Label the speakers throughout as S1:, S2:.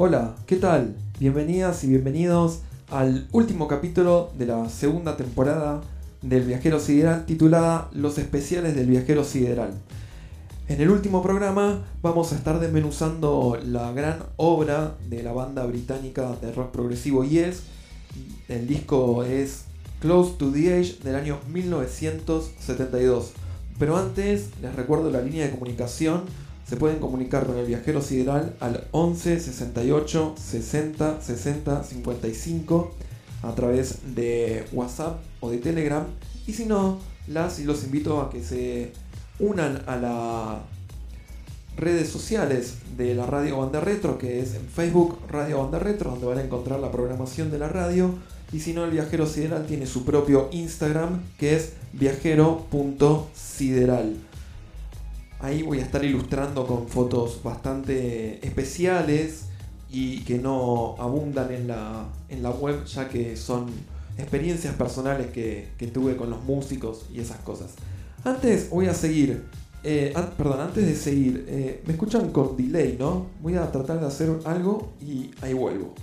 S1: Hola, ¿qué tal? Bienvenidas y bienvenidos al último capítulo de la segunda temporada del Viajero Sideral titulada Los especiales del Viajero Sideral. En el último programa vamos a estar desmenuzando la gran obra de la banda británica de rock progresivo Yes. El disco es Close to the Age del año 1972. Pero antes les recuerdo la línea de comunicación se pueden comunicar con el viajero sideral al 11 68 60 60 55 a través de WhatsApp o de Telegram. Y si no, las y los invito a que se unan a las redes sociales de la Radio Banda Retro, que es en Facebook Radio Banda Retro, donde van a encontrar la programación de la radio. Y si no, el viajero sideral tiene su propio Instagram, que es viajero.sideral. Ahí voy a estar ilustrando con fotos bastante especiales y que no abundan en la, en la web, ya que son experiencias personales que, tuve con los músicos y esas cosas. Antes voy a seguir, eh, perdón, antes de seguir, eh, me escuchan con delay, ¿no? Voy a tratar de hacer algo y ahí vuelvo.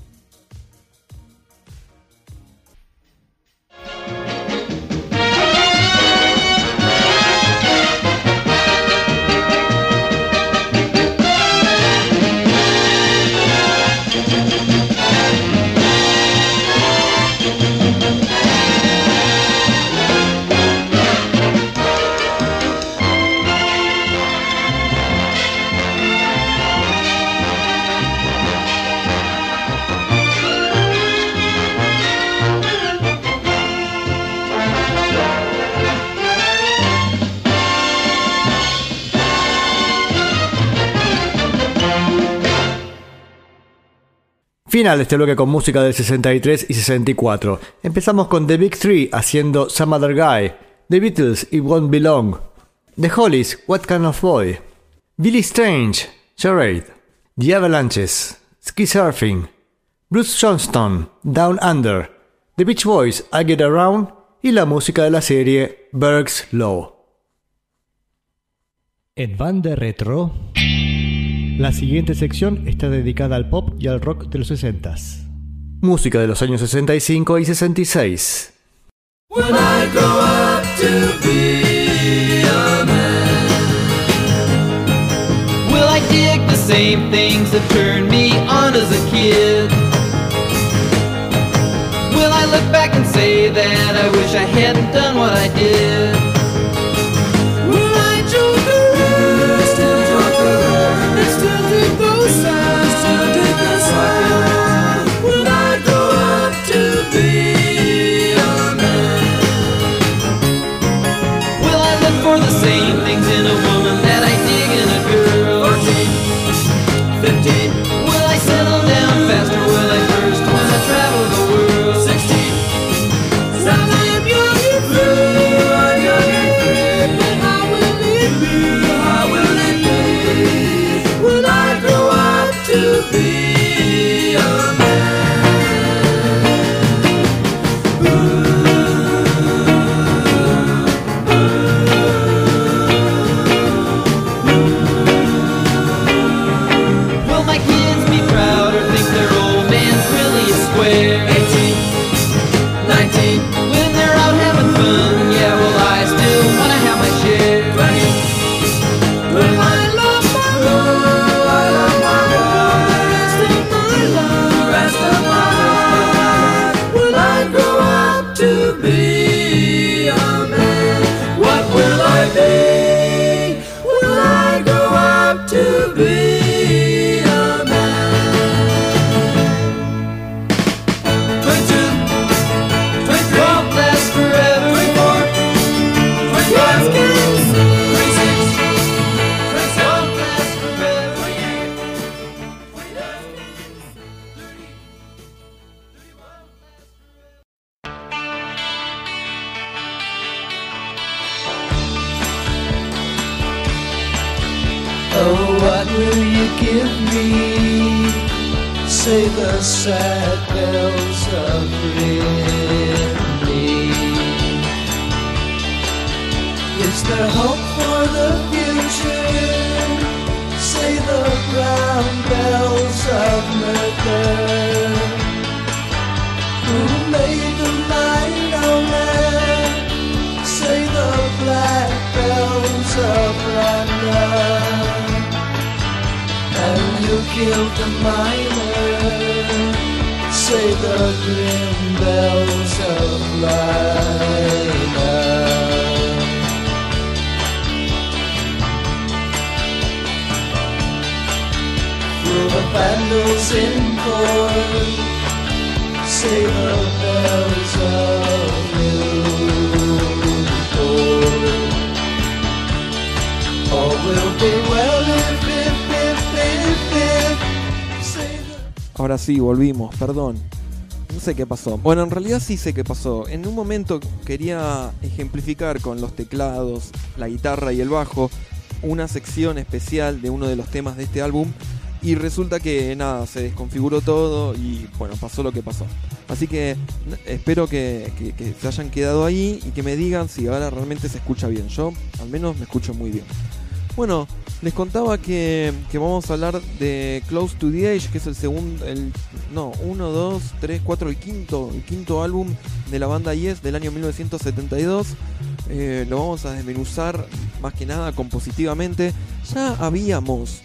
S2: Final de este bloque con música del 63 y 64. Empezamos con The Big Three haciendo Some Other Guy, The Beatles y Won't Belong, The Hollies, What Kind of Boy, Billy Strange, Charade, The Avalanches, Ski Surfing, Bruce Johnston, Down Under, The Beach Boys, I Get Around y la música de la serie Berg's Law. En banda retro. La siguiente sección está dedicada al pop y al rock de los 60 Música de los años 65 y 66. Will I grow up to be a man? Will I dig the same things that turned me on as a kid? Will I look back and say that I wish I hadn't done what I did?
S3: the same things in
S1: a perdón. No sé qué pasó. Bueno, en realidad sí sé qué pasó. En un momento quería ejemplificar con los teclados, la guitarra y el bajo una sección especial de uno de los temas de este álbum y resulta que nada, se desconfiguró todo y bueno, pasó lo que pasó. Así que espero que se hayan quedado ahí y que me digan si ahora realmente se escucha bien. Yo al menos me escucho muy bien. Bueno, les contaba que, que vamos a hablar de Close to the Edge, que es el segundo, el, no, 1, 2, 3, 4, el quinto, el quinto álbum de la banda Yes del año 1972. Eh, lo vamos a desmenuzar más que nada compositivamente. Ya habíamos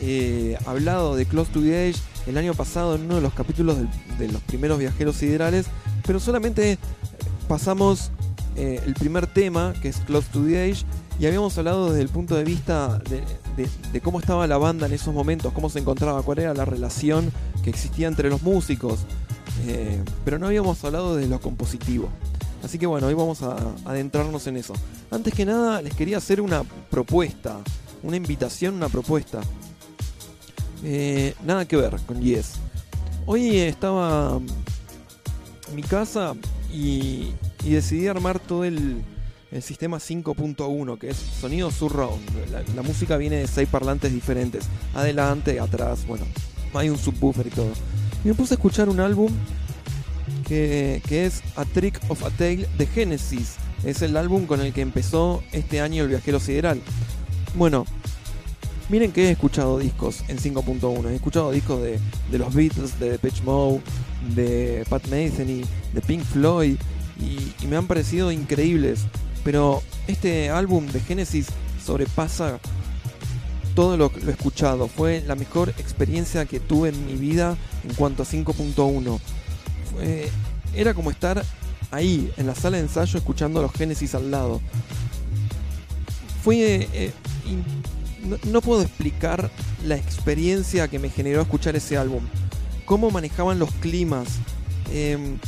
S1: eh, hablado de Close to the Edge el año pasado en uno de los capítulos de los primeros viajeros siderales, pero solamente pasamos eh, el primer tema, que es Close to the Edge, y habíamos hablado desde el punto de vista de, cómo estaba la banda en esos momentos, cómo se encontraba, cuál era la relación que existía entre los músicos, eh, pero no habíamos hablado de lo compositivo. Así que bueno, hoy vamos a adentrarnos en eso. Antes que nada, les quería hacer una propuesta, una invitación, una propuesta. Eh, nada que ver con Yes. Hoy estaba mi casa y decidí armar todo el, el sistema 5.1, que es sonido surround. La, la música viene de seis parlantes diferentes, adelante, atrás, bueno, hay un subwoofer y todo. Y me puse a escuchar un álbum que, que es A Trick of a Tale de Genesis. Es el álbum con el que empezó este año el viajero sideral. Bueno, miren que he escuchado discos en 5.1. He escuchado discos de, de los Beatles, de Depeche Mode, de Pat Metheny, de Pink Floyd y, y me han parecido increíbles. Pero este álbum de Genesis sobrepasa todo lo, lo escuchado. Fue la mejor experiencia que tuve en mi vida en cuanto a 5.1. Fue- Era como estar ahí, en la sala de ensayo, escuchando los Genesis al lado. Fue... eh, no, no puedo explicar la experiencia que me generó escuchar ese álbum. Cómo manejaban los climas. em,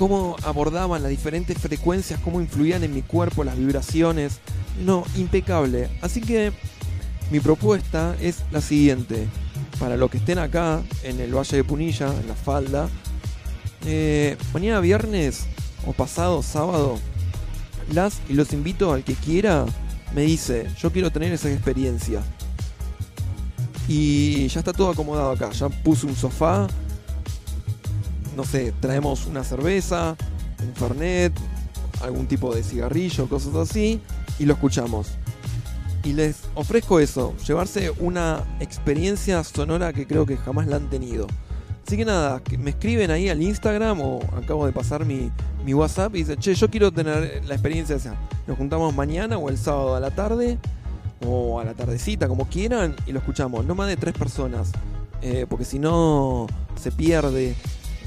S1: cómo abordaban las diferentes frecuencias, cómo influían en mi cuerpo las vibraciones. No, impecable. Así que mi propuesta es la siguiente. Para los que estén acá, en el Valle de Punilla, en la falda, eh, mañana viernes o pasado sábado, las y los invito al que quiera, me dice, yo quiero tener esa experiencia. Y ya está todo acomodado acá, ya puse un sofá, no sé, traemos una cerveza, un fernet, algún tipo de cigarrillo, cosas así, y lo escuchamos. Y les ofrezco eso, llevarse una experiencia sonora que creo que jamás la han tenido. Así que nada, me escriben ahí al Instagram o acabo de pasar mi, mi WhatsApp y dicen, che, yo quiero tener la experiencia esa. Nos juntamos mañana o el sábado a la tarde o a la tardecita, como quieran, y lo escuchamos. No más de tres personas, eh, porque si no se pierde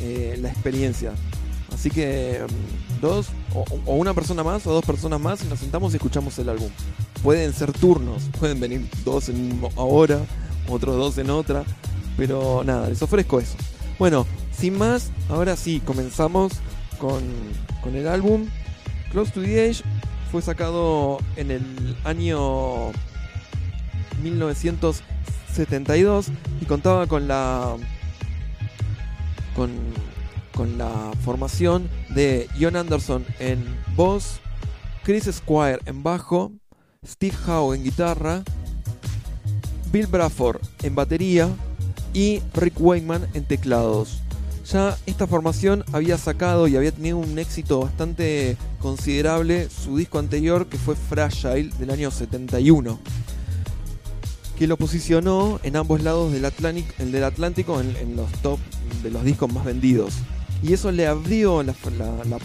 S1: eh, la experiencia. Así que mm, dos, o, o una persona más o dos personas más y nos sentamos y escuchamos el álbum. Pueden ser turnos, pueden venir dos en ahora, otros dos en otra, pero nada, les ofrezco eso. Bueno, sin más, ahora sí, comenzamos con, con el álbum. Close to the Edge fue sacado en el año 1972 y contaba con la con, con la formación de John Anderson en voz, Chris Squire en bajo, Steve Howe en guitarra Bill Bradford en batería y Rick Wakeman en teclados. Ya esta formación había sacado y había tenido un éxito bastante considerable su disco anterior que fue Fragile del año 71 que lo posicionó en ambos lados del, Atlántico en, los top de los discos más vendidos. Y eso le abrió la,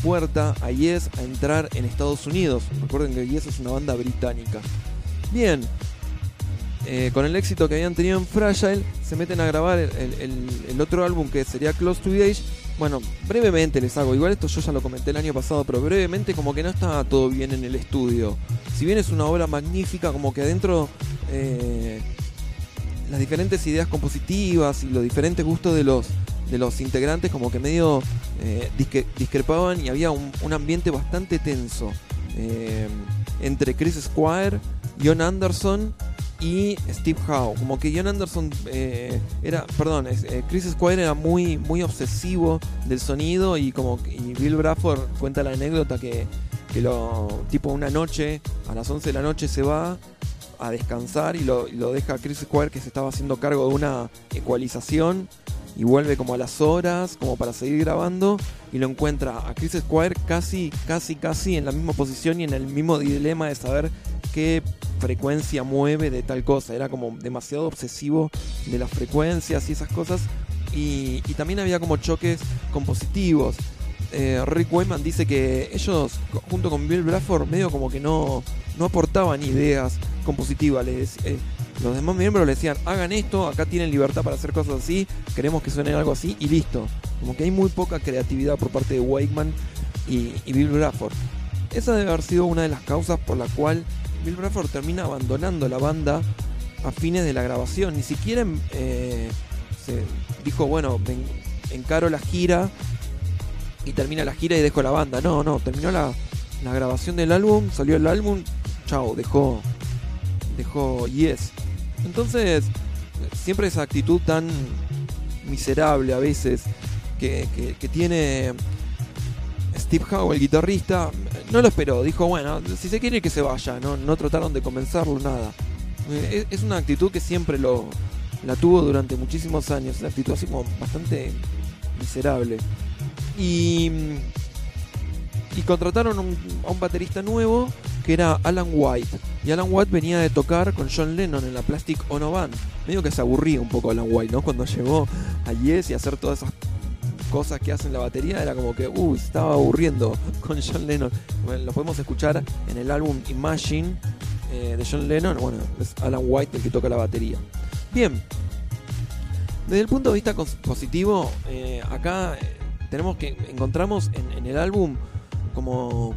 S1: puerta a Yes a entrar en Estados Unidos. Recuerden que Yes es una banda británica. Bien, eh, con el éxito que habían tenido en Fragile, se meten a grabar el- el otro álbum que sería Close to the Age. Bueno, brevemente les hago, igual esto yo ya lo comenté el año pasado, pero brevemente como que no estaba todo bien en el estudio. Si bien es una obra magnífica, como que adentro eh, las diferentes ideas compositivas y los diferentes gustos de los, de los integrantes como que medio eh, disque- discrepaban y había un, un ambiente bastante tenso eh, entre Chris Squire, John Anderson y Steve Howe. Como que John Anderson era, era, perdón, eh, Chris Squire era muy, muy obsesivo del sonido y como Bill Bradford cuenta la anécdota que, que lo tipo una noche a las 11 de la noche se va a descansar y lo, lo deja Chris Squire que se estaba haciendo cargo de una ecualización y vuelve como a las horas como para seguir grabando y lo encuentra a Chris Squire casi casi casi en la misma posición y en el mismo dilema de saber qué frecuencia mueve de tal cosa era como demasiado obsesivo de las frecuencias y esas cosas y, también había como choques compositivos eh, Rick Wayman dice que ellos junto con Bill Bradford medio como que no, no aportaban ideas compositivas les, eh, los demás miembros le decían, hagan esto, acá tienen libertad para hacer cosas así, queremos que suene algo así y listo. Como que hay muy poca creatividad por parte de Wakeman y, y Bill Bradford. Esa debe haber sido una de las causas por la cual Bill Bradford termina abandonando la banda a fines de la grabación. Ni siquiera eh, se dijo, bueno, encaro la gira y termina la gira y dejo la banda. No, no, terminó la, la grabación del álbum, salió el álbum, chao, dejó, dejó Yes. Entonces, siempre esa actitud tan miserable a veces que- que tiene Steve Howe, el guitarrista, no lo esperó. Dijo, bueno, si se quiere que se vaya, no, no trataron de convencerlo, nada. Eh, Es, una actitud que siempre lo, la tuvo durante muchísimos años, una actitud así como bastante miserable. Y, y contrataron a un baterista nuevo que era Alan White. Y Alan White venía de tocar con John Lennon en la Plastic Ono Band. Medio que se aburría un poco Alan White, ¿no? Cuando llegó a Yes y a hacer todas esas cosas que hacen la batería, era como que, uh, se estaba aburriendo con John Lennon. Lo podemos escuchar en el álbum Imagine eh, de John Lennon. Bueno, es Alan White el que toca la batería. Bien. Desde el punto de vista positivo, eh, acá eh, tenemos que encontramos en, el álbum como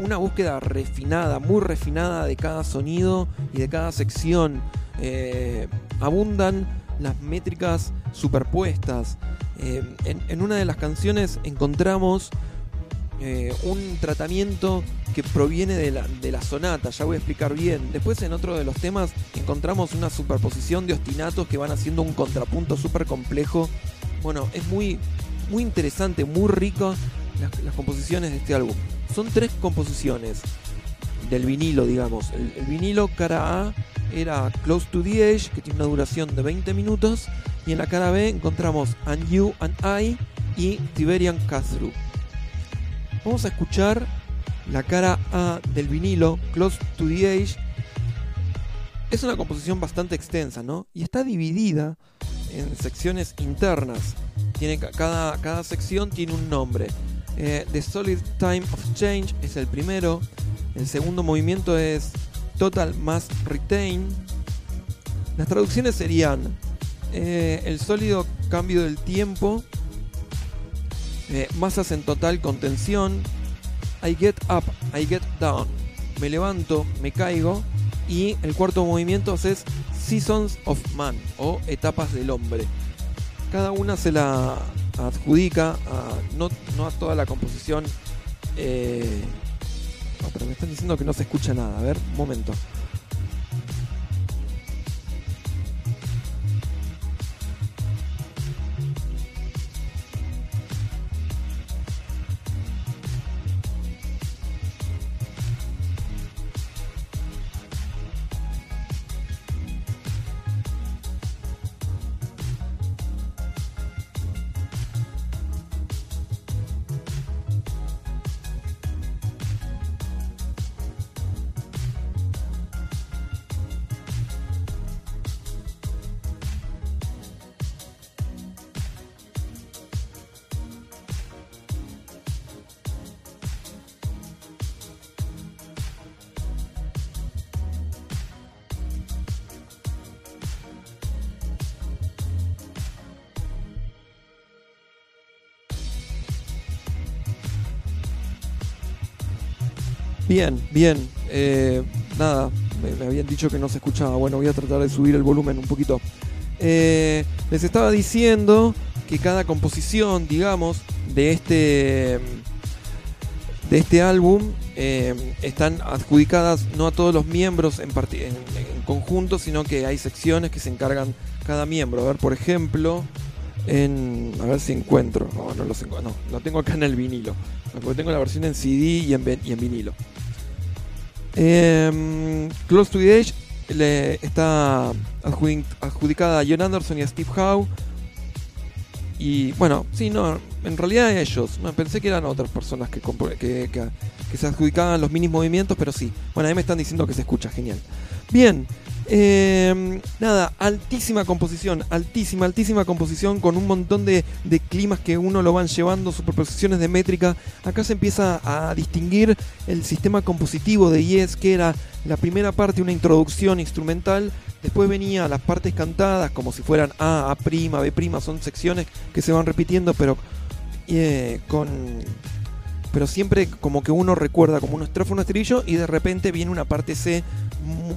S1: una búsqueda refinada, muy refinada de cada sonido y de cada sección. Abundan las métricas superpuestas. Eh, en, una de las canciones encontramos eh, un tratamiento que proviene de la, sonata, ya voy a explicar bien. Después en otro de los temas encontramos una superposición de ostinatos que van haciendo un contrapunto súper complejo. Bueno, es muy, muy interesante, muy rico las composiciones de este álbum. Son tres composiciones del vinilo, digamos. El, vinilo cara A era Close to the Edge, que tiene una duración de 20 minutos. Y en la cara B encontramos And You and I y Tiberian Cut-Through. Vamos a escuchar la cara A del vinilo, Close to the Edge. Es una composición bastante extensa, ¿no? Y está dividida en secciones internas. Tiene, ca- cada, cada sección tiene un nombre. Eh, The Solid Time of Change es el primero. El segundo movimiento es Total Mass Retain. Las traducciones serían eh, el sólido cambio del tiempo, eh, masas en total contención, I get up, I get down, me levanto, me caigo, y el cuarto movimiento es Seasons of Man o etapas del hombre. Cada una se la adjudica a, no, no a toda la composición. eh, pero me están diciendo que no se escucha nada. A ver, un momento. Bien, bien. Eh, nada, me, habían dicho que no se escuchaba. Bueno, voy a tratar de subir el volumen un poquito. Eh, les estaba diciendo que cada composición, digamos, de este de este álbum eh, están adjudicadas no a todos los miembros en, conjunto, sino que hay secciones que se encargan cada miembro. A ver, por ejemplo, en a ver si encuentro. No, no los encuentro. No, lo tengo acá en el vinilo. Porque tengo la versión en CD y en vinilo. Em, Close to the Edge le está adjudi- adjudicada a John Anderson y a Steve Howe. Y bueno, sí, no, en realidad ellos. No, pensé que eran otras personas que, que, que- que se adjudicaban los mini movimientos, pero sí. Bueno, ahí me están diciendo que se escucha, genial. Bien, eh, nada, altísima composición, altísima, altísima composición con un montón de, de climas que uno lo van llevando, superposiciones de métrica. Acá se empieza a distinguir el sistema compositivo de Yes, que era la primera parte, una introducción instrumental. Después venía las partes cantadas, como si fueran A, A', B', son secciones que se van repitiendo, pero eh, con. Pero siempre como que uno recuerda como un estrofa, un estribillo, y de repente viene una parte C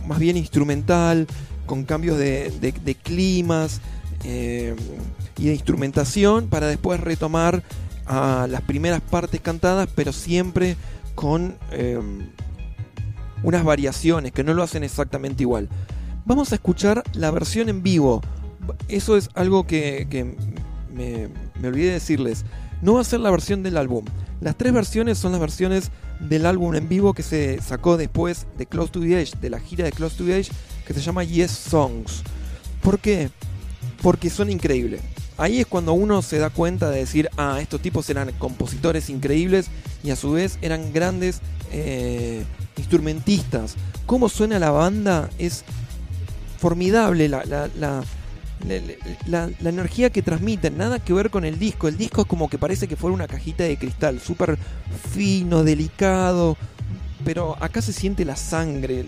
S1: más bien instrumental, con cambios de, de- climas eh, y de instrumentación, para después retomar a las primeras partes cantadas, pero siempre con eh, unas variaciones que no lo hacen exactamente igual. Vamos a escuchar la versión en vivo. Eso es algo que, me, me olvidé de decirles. No va a ser la versión del álbum. Las tres versiones son las versiones del álbum en vivo que se sacó después de Close to the Edge, de la gira de Close to the Edge, que se llama Yes Songs. ¿Por qué? Porque son increíbles. Ahí es cuando uno se da cuenta de decir, ah, estos tipos eran compositores increíbles y a su vez eran grandes eh, instrumentistas. Cómo suena la banda es formidable la, la- energía que transmiten, nada que ver con el disco. El disco es como que parece que fuera una cajita de cristal, súper fino, delicado, pero acá se siente la sangre,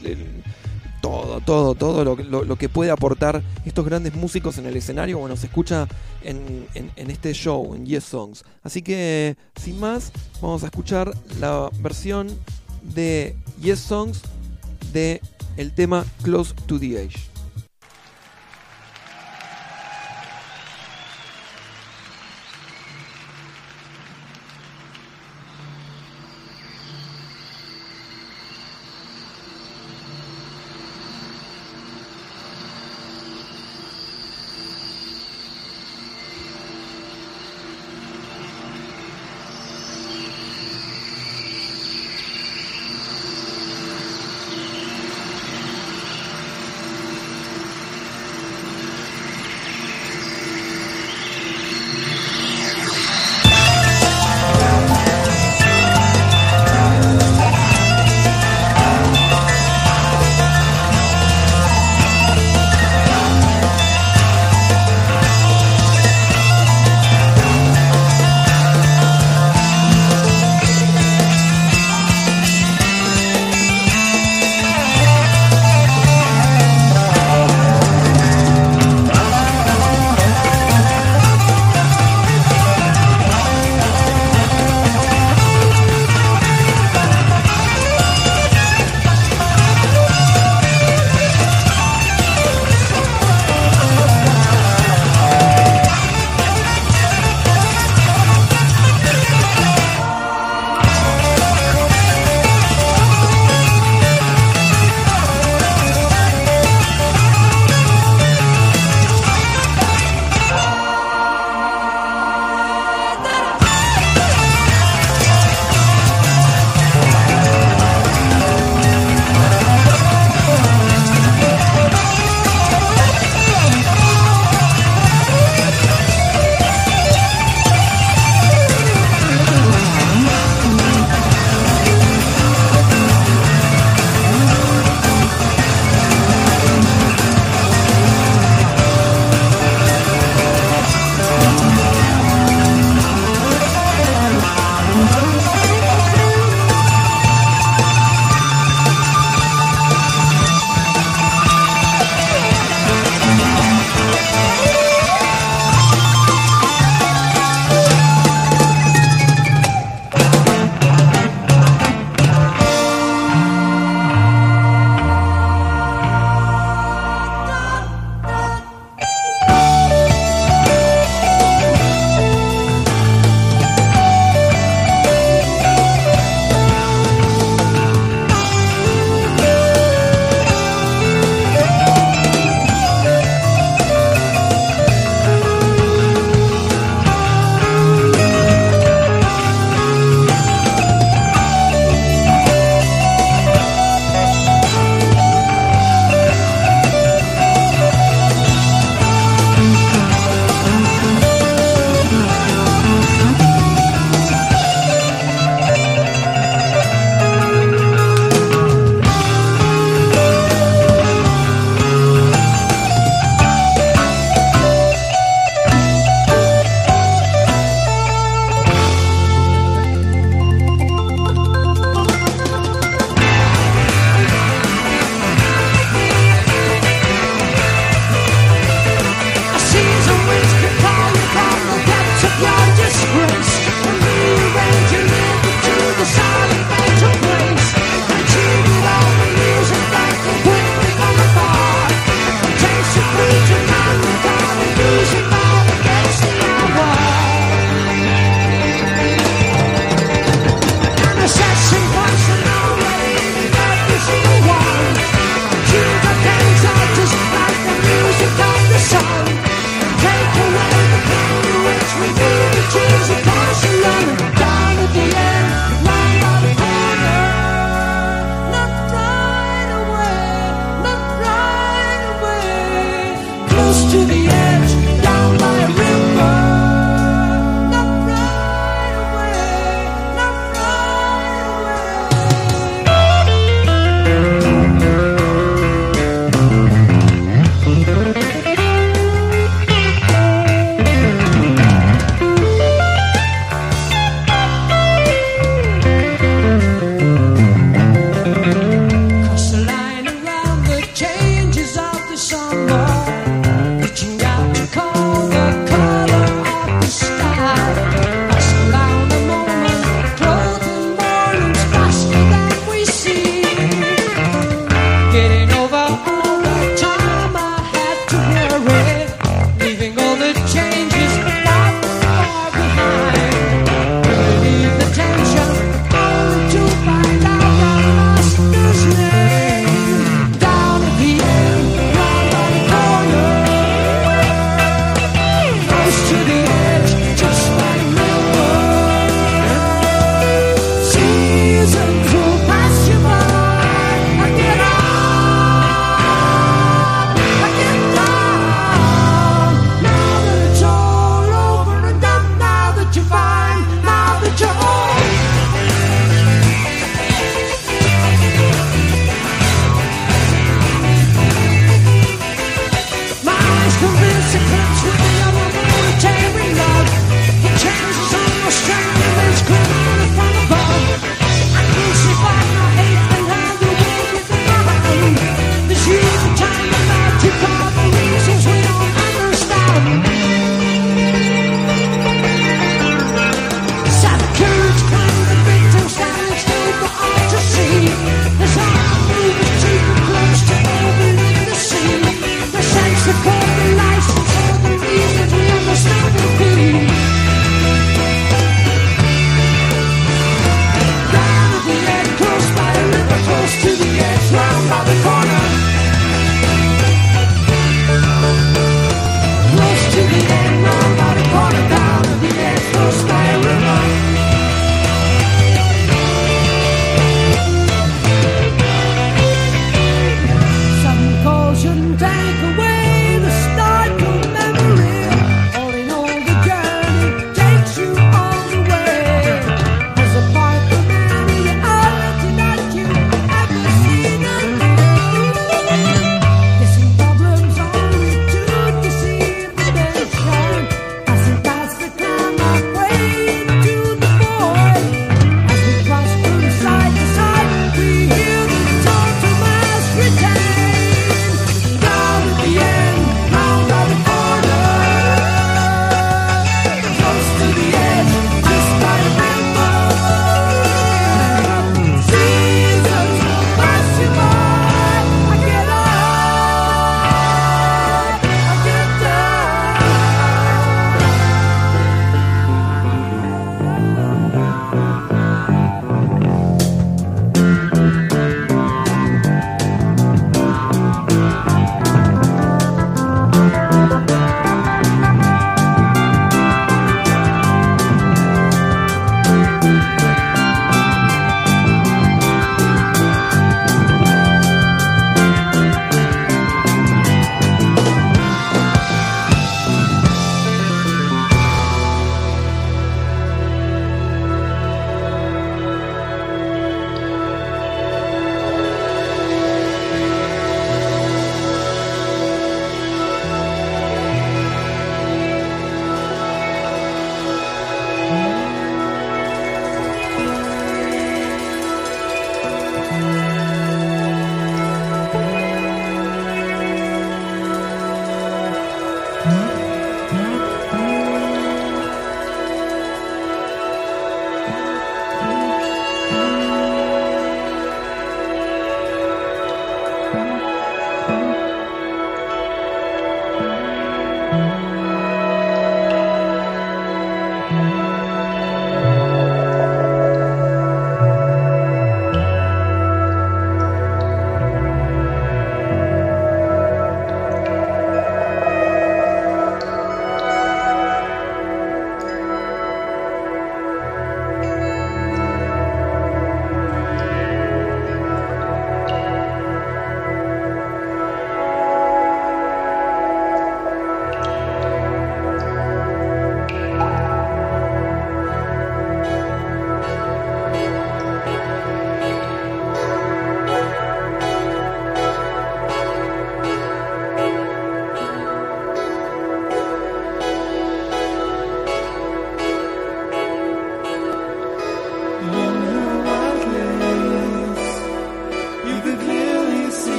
S1: todo, todo, todo lo, que- lo- lo que puede aportar estos grandes músicos en el escenario, bueno, se escucha en, en- en este show, en Yes Songs. Así que, sin más, vamos a escuchar la versión de Yes Songs de el tema Close to the Edge.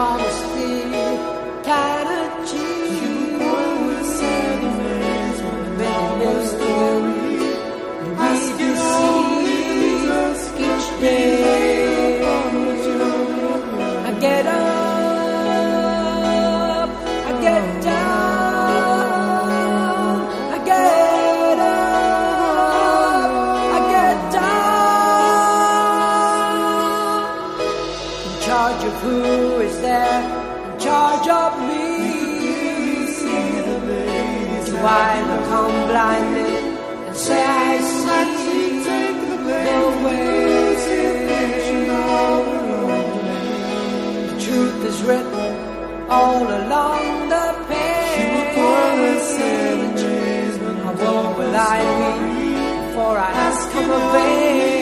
S3: honesty, charity. I come blinded and say I see the way. The truth is written all along the page. How long will I be before I come of age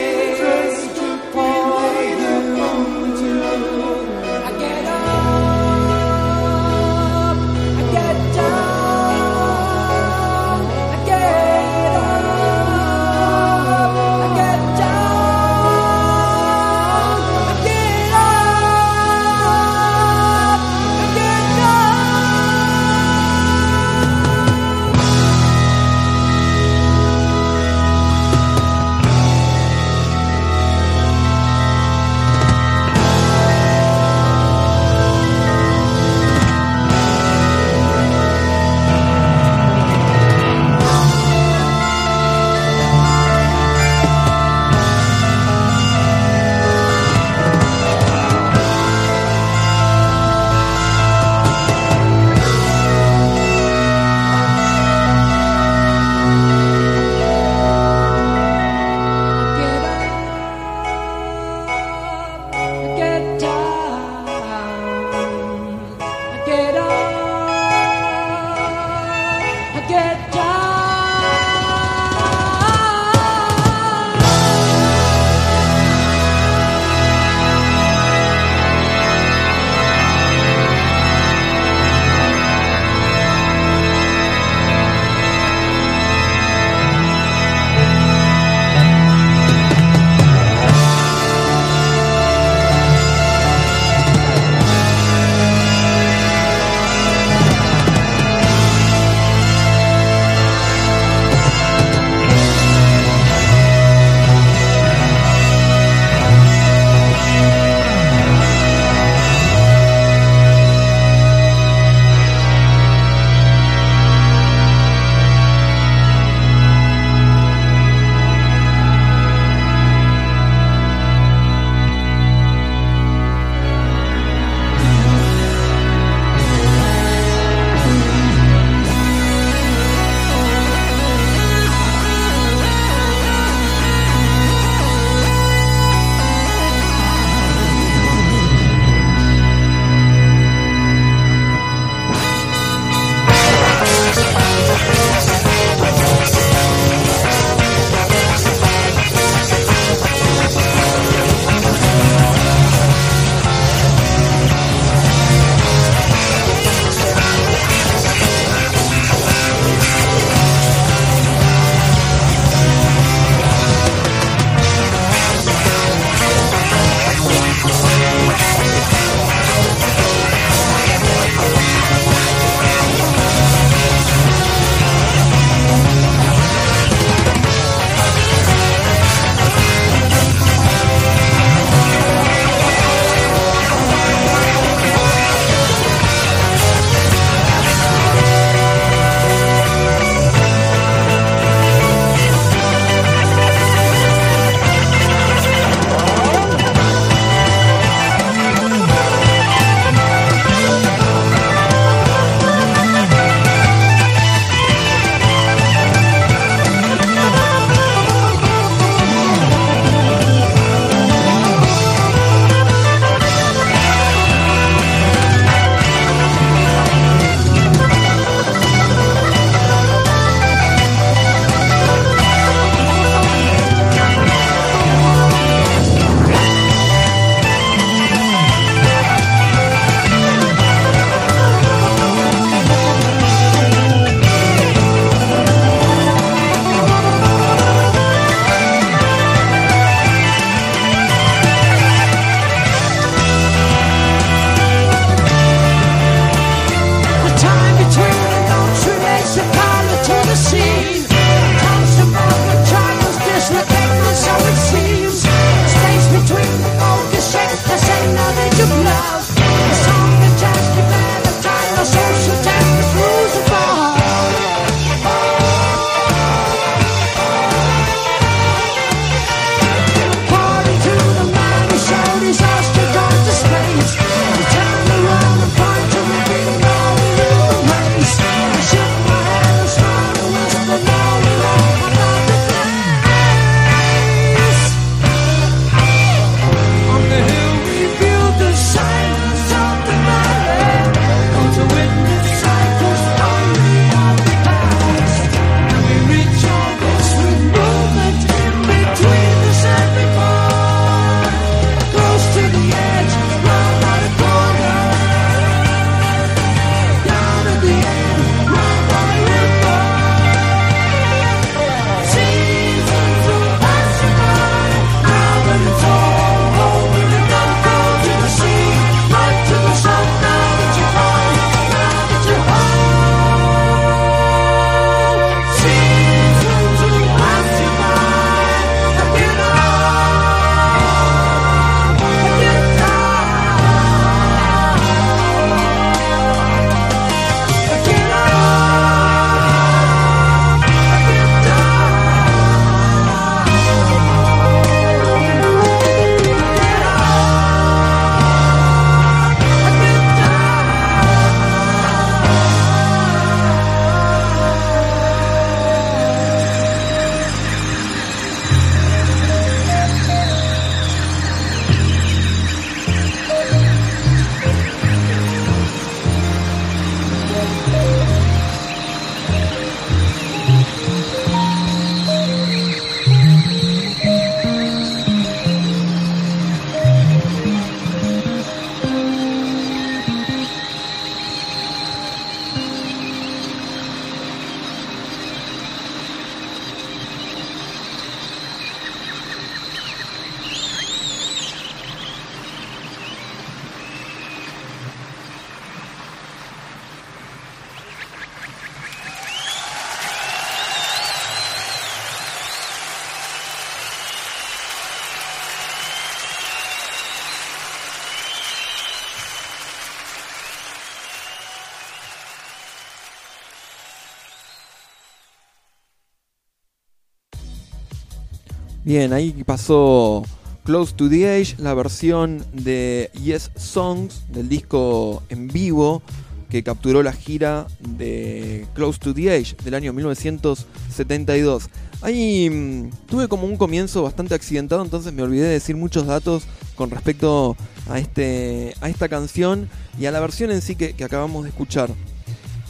S1: Bien, ahí pasó Close to the Age, la versión de Yes Songs del disco en vivo que capturó la gira de Close to the Age del año 1972. Ahí mm, tuve como un comienzo bastante accidentado, entonces me olvidé de decir muchos datos con respecto a, este, a esta canción y a la versión en sí que, acabamos de escuchar.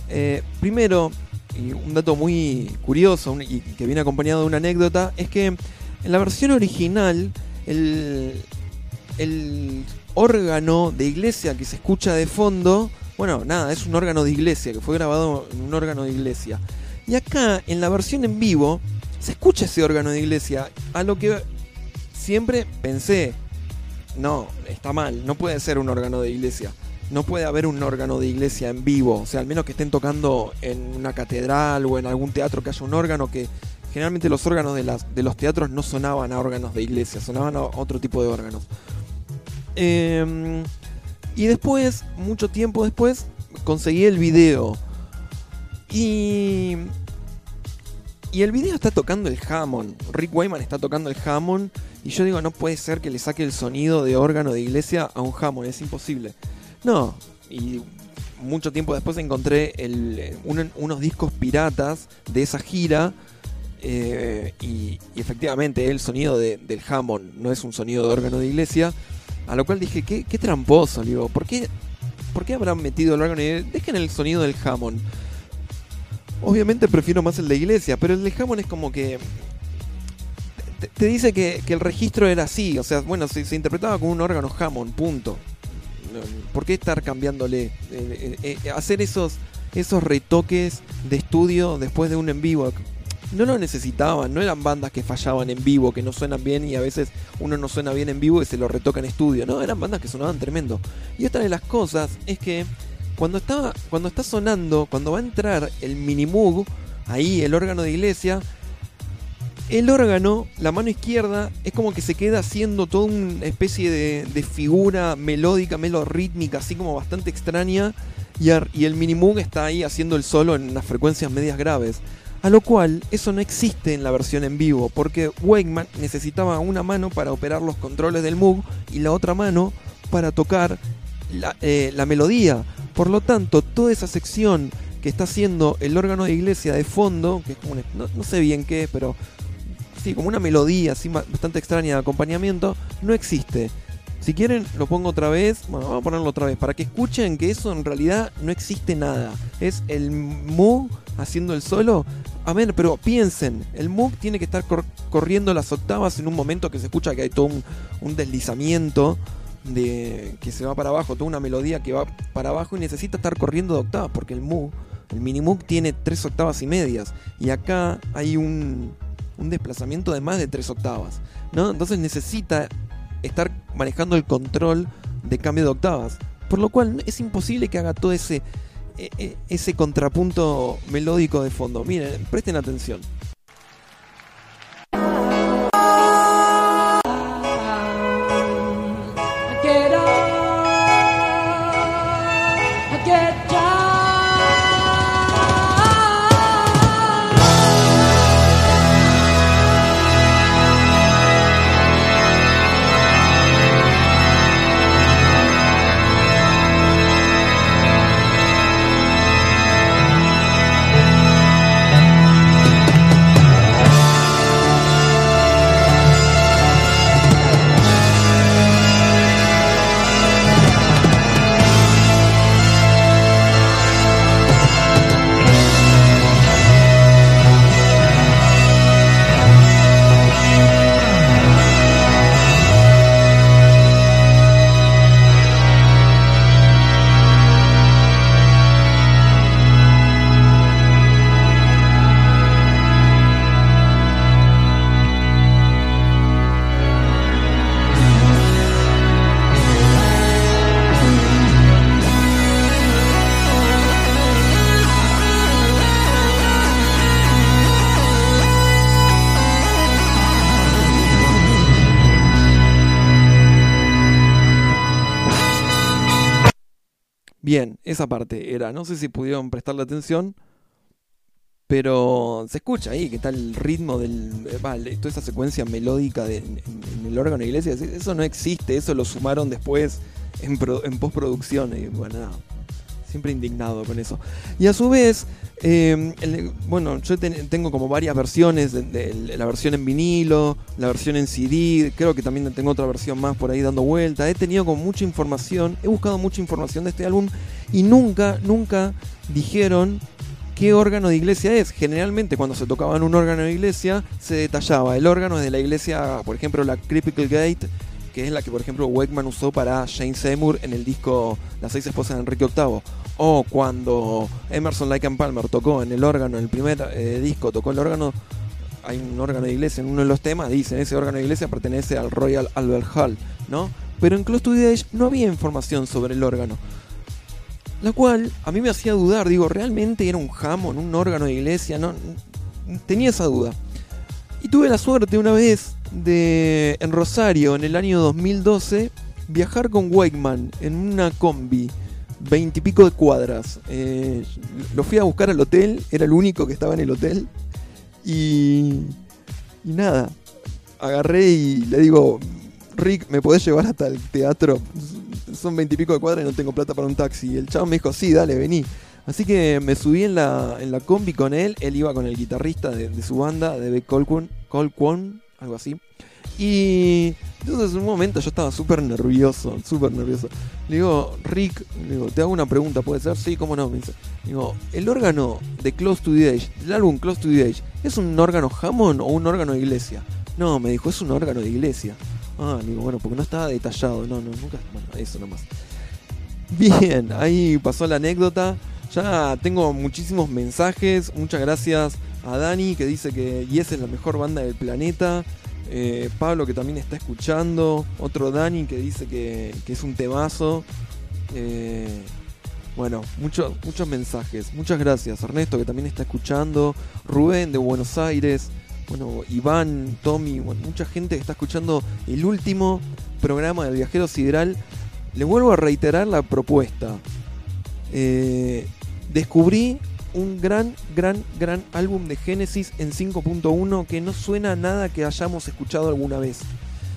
S1: Eh, primero, y un dato muy curioso y que viene acompañado de una anécdota, es que en la versión original, el, el órgano de iglesia que se escucha de fondo, bueno, nada, es un órgano de iglesia, que fue grabado en un órgano de iglesia. Y acá, en la versión en vivo, se escucha ese órgano de iglesia, a lo que siempre pensé, no, está mal, no puede ser un órgano de iglesia. No puede haber un órgano de iglesia en vivo, o sea, al menos que estén tocando en una catedral o en algún teatro que haya un órgano que generalmente los órganos de, los teatros no sonaban a órganos de iglesia, sonaban a otro tipo de órganos. Eh, y después, mucho tiempo después, conseguí el video. Y. Y el video está tocando el Hammond. Rick Wyman está tocando el Hammond. Y yo digo, no puede ser que le saque el sonido de órgano de iglesia a un Hammond. Es imposible. No. Y mucho tiempo después encontré un- unos discos piratas de esa gira. Eh, y, efectivamente el sonido de- del Hammond no es un sonido de órgano de iglesia. A lo cual dije, qué, tramposo, digo, ¿por qué, ¿por qué habrán metido el órgano de iglesia? Dejen el sonido del Hammond. Obviamente prefiero más el de iglesia, pero el de Hammond es como que... Te, dice que, el registro era así, o sea, bueno, se, se interpretaba como un órgano Hammond, punto. ¿Por qué estar cambiándole? Eh, eh, hacer esos, esos retoques de estudio después de un en vivo. No lo necesitaban, no eran bandas que fallaban en vivo, que no suenan bien y a veces uno no suena bien en vivo y se lo retoca en estudio. No, eran bandas que sonaban tremendo. Y otra de las cosas es que cuando está, cuando está sonando, cuando va a entrar el minimoog, ahí el órgano de iglesia, el órgano, la mano izquierda, es como que se queda haciendo toda una especie de, figura melódica, melorítmica, así como bastante extraña, y, el minimoog está ahí haciendo el solo en unas frecuencias medias graves. A lo cual, eso no existe en la versión en vivo, porque Wakeman necesitaba una mano para operar los controles del Moog y la otra mano para tocar la, eh, la melodía. Por lo tanto, toda esa sección que está haciendo el órgano de iglesia de fondo, que es como una- no, no sé bien qué es, pero sí, como una melodía así bastante extraña de acompañamiento, no existe. Si quieren, lo pongo otra vez. Bueno, vamos a ponerlo otra vez para que escuchen que eso en realidad no existe nada. Es el Moog haciendo el solo. A ver, pero piensen, el Moog tiene que estar cor- corriendo las octavas en un momento que se escucha que hay todo un, deslizamiento de que se va para abajo, toda una melodía que va para abajo y necesita estar corriendo de octavas porque el Moog, el mini Moog tiene tres octavas y medias y acá hay un, un desplazamiento de más de tres octavas, ¿no? Entonces necesita estar manejando el control de cambio de octavas, por lo cual es imposible que haga todo ese ese contrapunto melódico de fondo. Miren, presten atención. Esa parte era, no sé si pudieron prestarle atención, Pero se escucha ahí que está el ritmo del. eh, toda esa secuencia melódica en, el órgano de iglesia. Eso no existe, eso lo sumaron después en, pro- en postproducción. Y bueno, siempre indignado con eso. Y a su vez, el- bueno, yo ten- tengo como varias versiones: de, la versión en vinilo, la versión en CD. Creo que también tengo otra versión más por ahí dando vuelta. He tenido como mucha información, he buscado mucha información de este álbum y nunca, nunca dijeron qué órgano de iglesia es. Generalmente cuando se tocaba en un órgano de iglesia se detallaba. El órgano es de la iglesia, por ejemplo, la Critical Gate, que es la que por ejemplo Wakeman usó para Jane Seymour en el disco Las seis esposas de Enrique VIII. O cuando Emerson Lake and Palmer tocó en el órgano, en el primer eh, disco, tocó el órgano. Hay un órgano de iglesia en uno de los temas, dicen ese órgano de iglesia pertenece al Royal Albert Hall, ¿no? Pero en Close to the Edge no había información sobre el órgano. La cual a mí me hacía dudar, digo, ¿realmente era un Hammond, un órgano de iglesia? No, tenía esa duda. Y tuve la suerte una vez de, en Rosario, en el año 2012, viajar con Wakeman en una combi, veintipico de cuadras. Eh, lo fui a buscar al hotel, era el único que estaba en el hotel. Y, y nada, agarré y le digo, Rick, ¿me podés llevar hasta el teatro? Son veintipico de cuadras y no tengo plata para un taxi. El chavo me dijo, sí, dale, vení. Así que me subí en la, en la combi con él. Él iba con el guitarrista de, su banda, de Beck Colquhoun, algo así. Y entonces en un momento yo estaba súper nervioso, súper nervioso. Le digo, Rick, digo, te hago una pregunta, ¿puede ser? Sí, cómo no, me dice. Digo, ¿el órgano de Close to the Edge, del álbum Close to the Edge, es un órgano Hammond o un órgano de iglesia? No, me dijo, es un órgano de iglesia. Ah, digo, bueno, porque no estaba detallado. No, no, nunca. Bueno, eso nomás. Bien, ahí pasó la anécdota. Ya tengo muchísimos mensajes. Muchas gracias a Dani que dice que Yes es la mejor banda del planeta. Eh, Pablo que también está escuchando. Otro Dani que dice que, es un temazo. Eh, bueno, muchos muchos mensajes. Muchas gracias. Ernesto que también está escuchando. Rubén de Buenos Aires. Bueno, Iván, Tommy, mucha gente que está escuchando el último programa del Viajero Sideral. Le vuelvo a reiterar la propuesta. Eh, descubrí un gran, gran, gran álbum de Genesis en 5.1 que no suena a nada que hayamos escuchado alguna vez.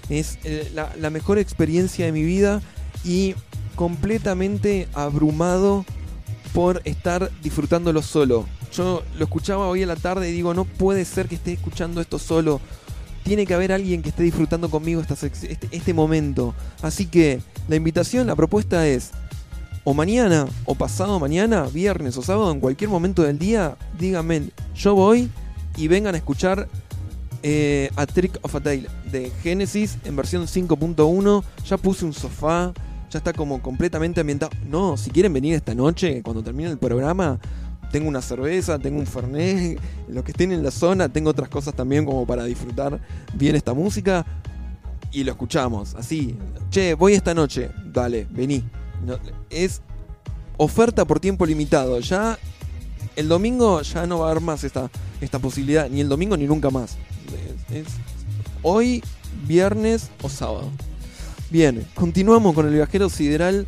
S1: Es eh, la, mejor experiencia de mi vida y completamente abrumado por estar disfrutándolo solo. Yo lo escuchaba hoy a la tarde y digo, no puede ser que esté escuchando esto solo. Tiene que haber alguien que esté disfrutando conmigo esta este, este momento. Así que la invitación, la propuesta es, o mañana, o pasado mañana, viernes o sábado, en cualquier momento del día, díganme, yo voy y vengan a escuchar eh, A Trick of a Tale de Genesis en versión 5.1. Ya puse un sofá, ya está como completamente ambientado. No, si quieren venir esta noche, cuando termine el programa, tengo una cerveza, tengo un fernet, los que estén en la zona, tengo otras cosas también como para disfrutar bien esta música. Y lo escuchamos, así. Che, voy esta noche. Dale, vení. Es oferta por tiempo limitado. Ya el domingo ya no va a haber más esta, esta posibilidad. Ni el domingo ni nunca más. Es- hoy, viernes o sábado. Bien, continuamos con el viajero sideral.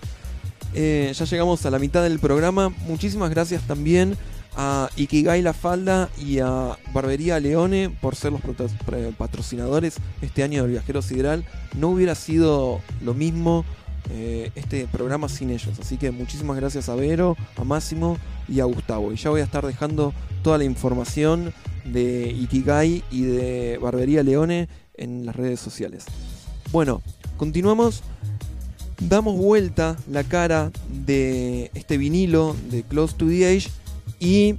S1: Eh, ya llegamos a la mitad del programa. Muchísimas gracias también a Ikigai La Falda y a Barbería Leone por ser los pre- patrocinadores este año del Viajero Sideral. No hubiera sido lo mismo eh, este programa sin ellos. Así que muchísimas gracias a Vero, a Máximo y a Gustavo. Y ya voy a estar dejando toda la información de Ikigai y de Barbería Leone en las redes sociales. Bueno, continuamos damos vuelta la cara de este vinilo de Close to the Age y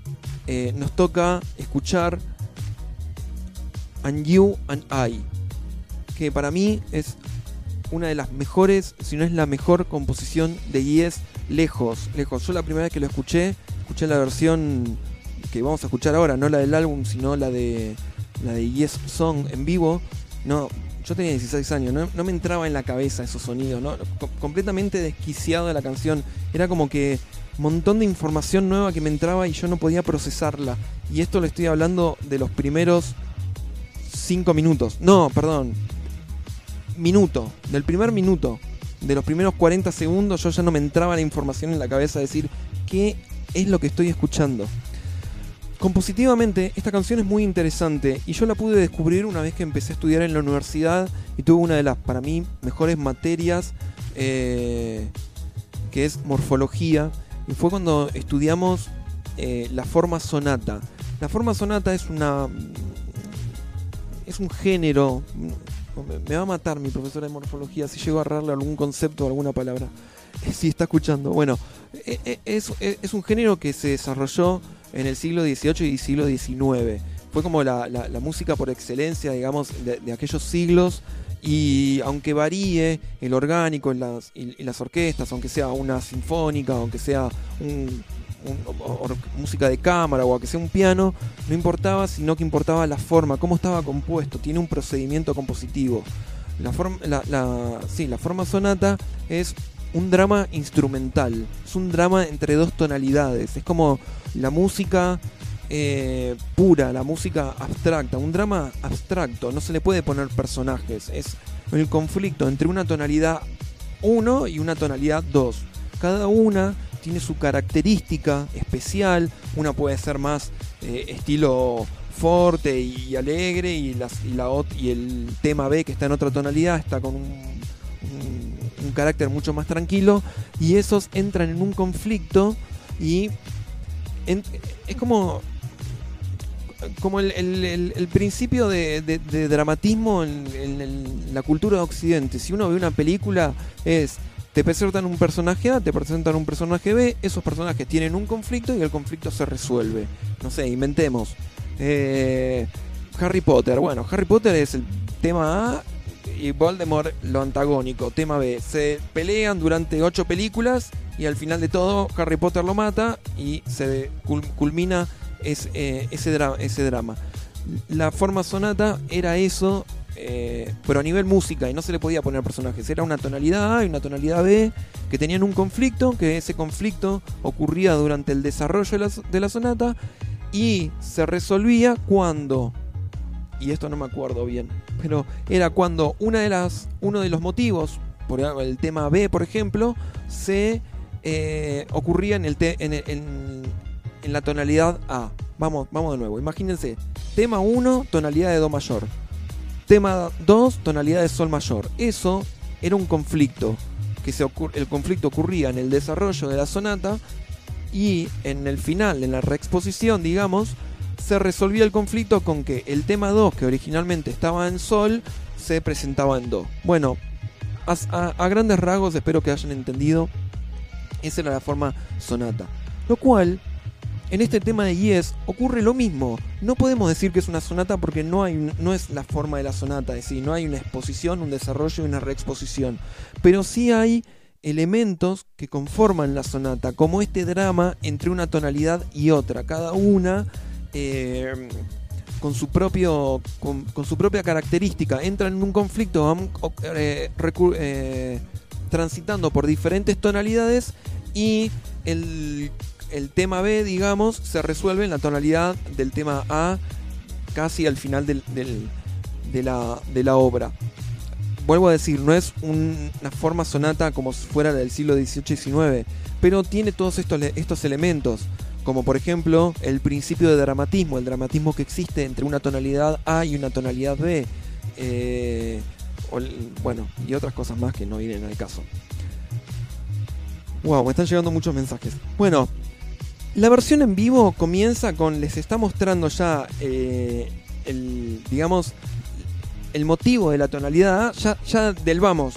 S1: eh, nos toca escuchar And You and I, que para mí es una de las mejores, si no es la mejor composición de Yes, lejos, lejos. Yo la primera vez que lo escuché, escuché la versión que vamos a escuchar ahora, no la del álbum, sino la de la de Yes Song en vivo. No, yo tenía 16 años, no, me entraba en la cabeza esos sonidos, completamente desquiciado de la canción. Era como que montón de información nueva que me entraba y yo no podía procesarla. Y esto lo estoy hablando de los primeros 5 minutos. No, perdón. Minuto. Del primer minuto. De los primeros 40 segundos yo ya no me entraba la información en la cabeza de decir qué es lo que estoy escuchando. compositivamente, esta canción es muy interesante y yo la pude descubrir una vez que empecé a estudiar en la universidad y tuve una de las, para mí, mejores materias, eh, que es morfología, y fue cuando estudiamos eh, la forma sonata. La forma sonata es una. es un género. Me va a matar mi profesora de morfología si llego a agarrarle algún concepto o alguna palabra. Si está escuchando. Bueno, e- e- es, es un género que se desarrolló en el siglo XVIII y siglo XIX. Fue como la, la- música por excelencia, digamos, de, aquellos siglos. Y aunque varíe el orgánico en las, y las orquestas, aunque sea una sinfónica, aunque sea un, música de cámara o aunque sea un piano, no importaba, sino que importaba la forma, cómo estaba compuesto, tiene un procedimiento compositivo. La, forma sí, la forma sonata es un drama instrumental, es un drama entre dos tonalidades, es como la música eh, pura, la música abstracta, un drama abstracto, no se le puede poner personajes, es el conflicto entre una tonalidad 1 y una tonalidad 2. Cada una tiene su característica especial, una puede ser más eh, estilo fuerte y alegre y, las- y y el tema B que está en otra tonalidad está con un, carácter mucho más tranquilo y esos entran en un conflicto y es como como el, principio de, dramatismo en, en- en la cultura de Occidente. Si uno ve una película, es te presentan un personaje A, te presentan un personaje B, esos personajes tienen un conflicto y el conflicto se resuelve. No sé, inventemos. Eh, Harry Potter, bueno, Harry Potter es el tema A y Voldemort lo antagónico, tema B. Se pelean durante ocho películas y al final de todo Harry Potter lo mata y se cul- culmina eh, ese drama. La forma sonata era eso, eh, pero a nivel música y no se le podía poner personajes. Era una tonalidad A y una tonalidad B que tenían un conflicto, que ese conflicto ocurría durante el desarrollo de la, de la sonata y se resolvía cuando, y esto no me acuerdo bien, pero era cuando una de las, uno de los motivos, por el tema B, por ejemplo, se eh, ocurría en, el te- en, en- en la tonalidad A. Vamos, vamos de nuevo. Imagínense, tema 1, tonalidad de Do mayor. Tema 2, tonalidad de Sol mayor. Eso era un conflicto. Que se el conflicto ocurría en el desarrollo de la sonata y en el final, en la reexposición, digamos, se resolvía el conflicto con que el tema 2, que originalmente estaba en Sol, se presentaba en Do. Bueno, a- a grandes rasgos espero que hayan entendido. Esa era la forma sonata. Lo cual, en este tema de Yes, ocurre lo mismo. No podemos decir que es una sonata porque no, hay, no es la forma de la sonata, es decir, no hay una exposición, un desarrollo y una reexposición. Pero sí hay elementos que conforman la sonata, como este drama entre una tonalidad y otra, cada una eh, con su propio con, su propia característica, entran en un conflicto, eh, eh, transitando por diferentes tonalidades y el, el tema B, digamos, se resuelve en la tonalidad del tema A casi al final de, la, obra vuelvo a decir, no es un- una forma sonata como si fuera del siglo XVIII y XIX, pero tiene todos estos, le- estos elementos, como por ejemplo el principio de dramatismo, el dramatismo que existe entre una tonalidad A y una tonalidad B, eh, bueno, y otras cosas más que no vienen al caso. Wow, me están llegando muchos mensajes. Bueno, la versión en vivo comienza con, les está mostrando ya eh, el, digamos, el motivo de la tonalidad ya, ya del vamos,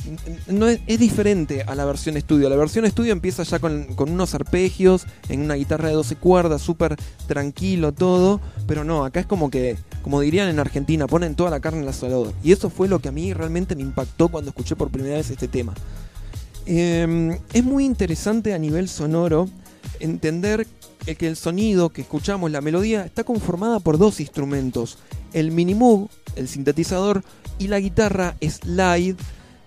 S1: no es, diferente a la versión estudio. La versión estudio empieza ya con, con unos arpegios, en una guitarra de 12 cuerdas, súper tranquilo todo, pero no, acá es como que, como dirían en Argentina, ponen toda la carne en el asador. Y eso fue lo que a mí realmente me impactó cuando escuché por primera vez este tema. Eh, es muy interesante a nivel sonoro entender el que el sonido que escuchamos, la melodía, está conformada por dos instrumentos. El Minimoog, el sintetizador, y la guitarra slide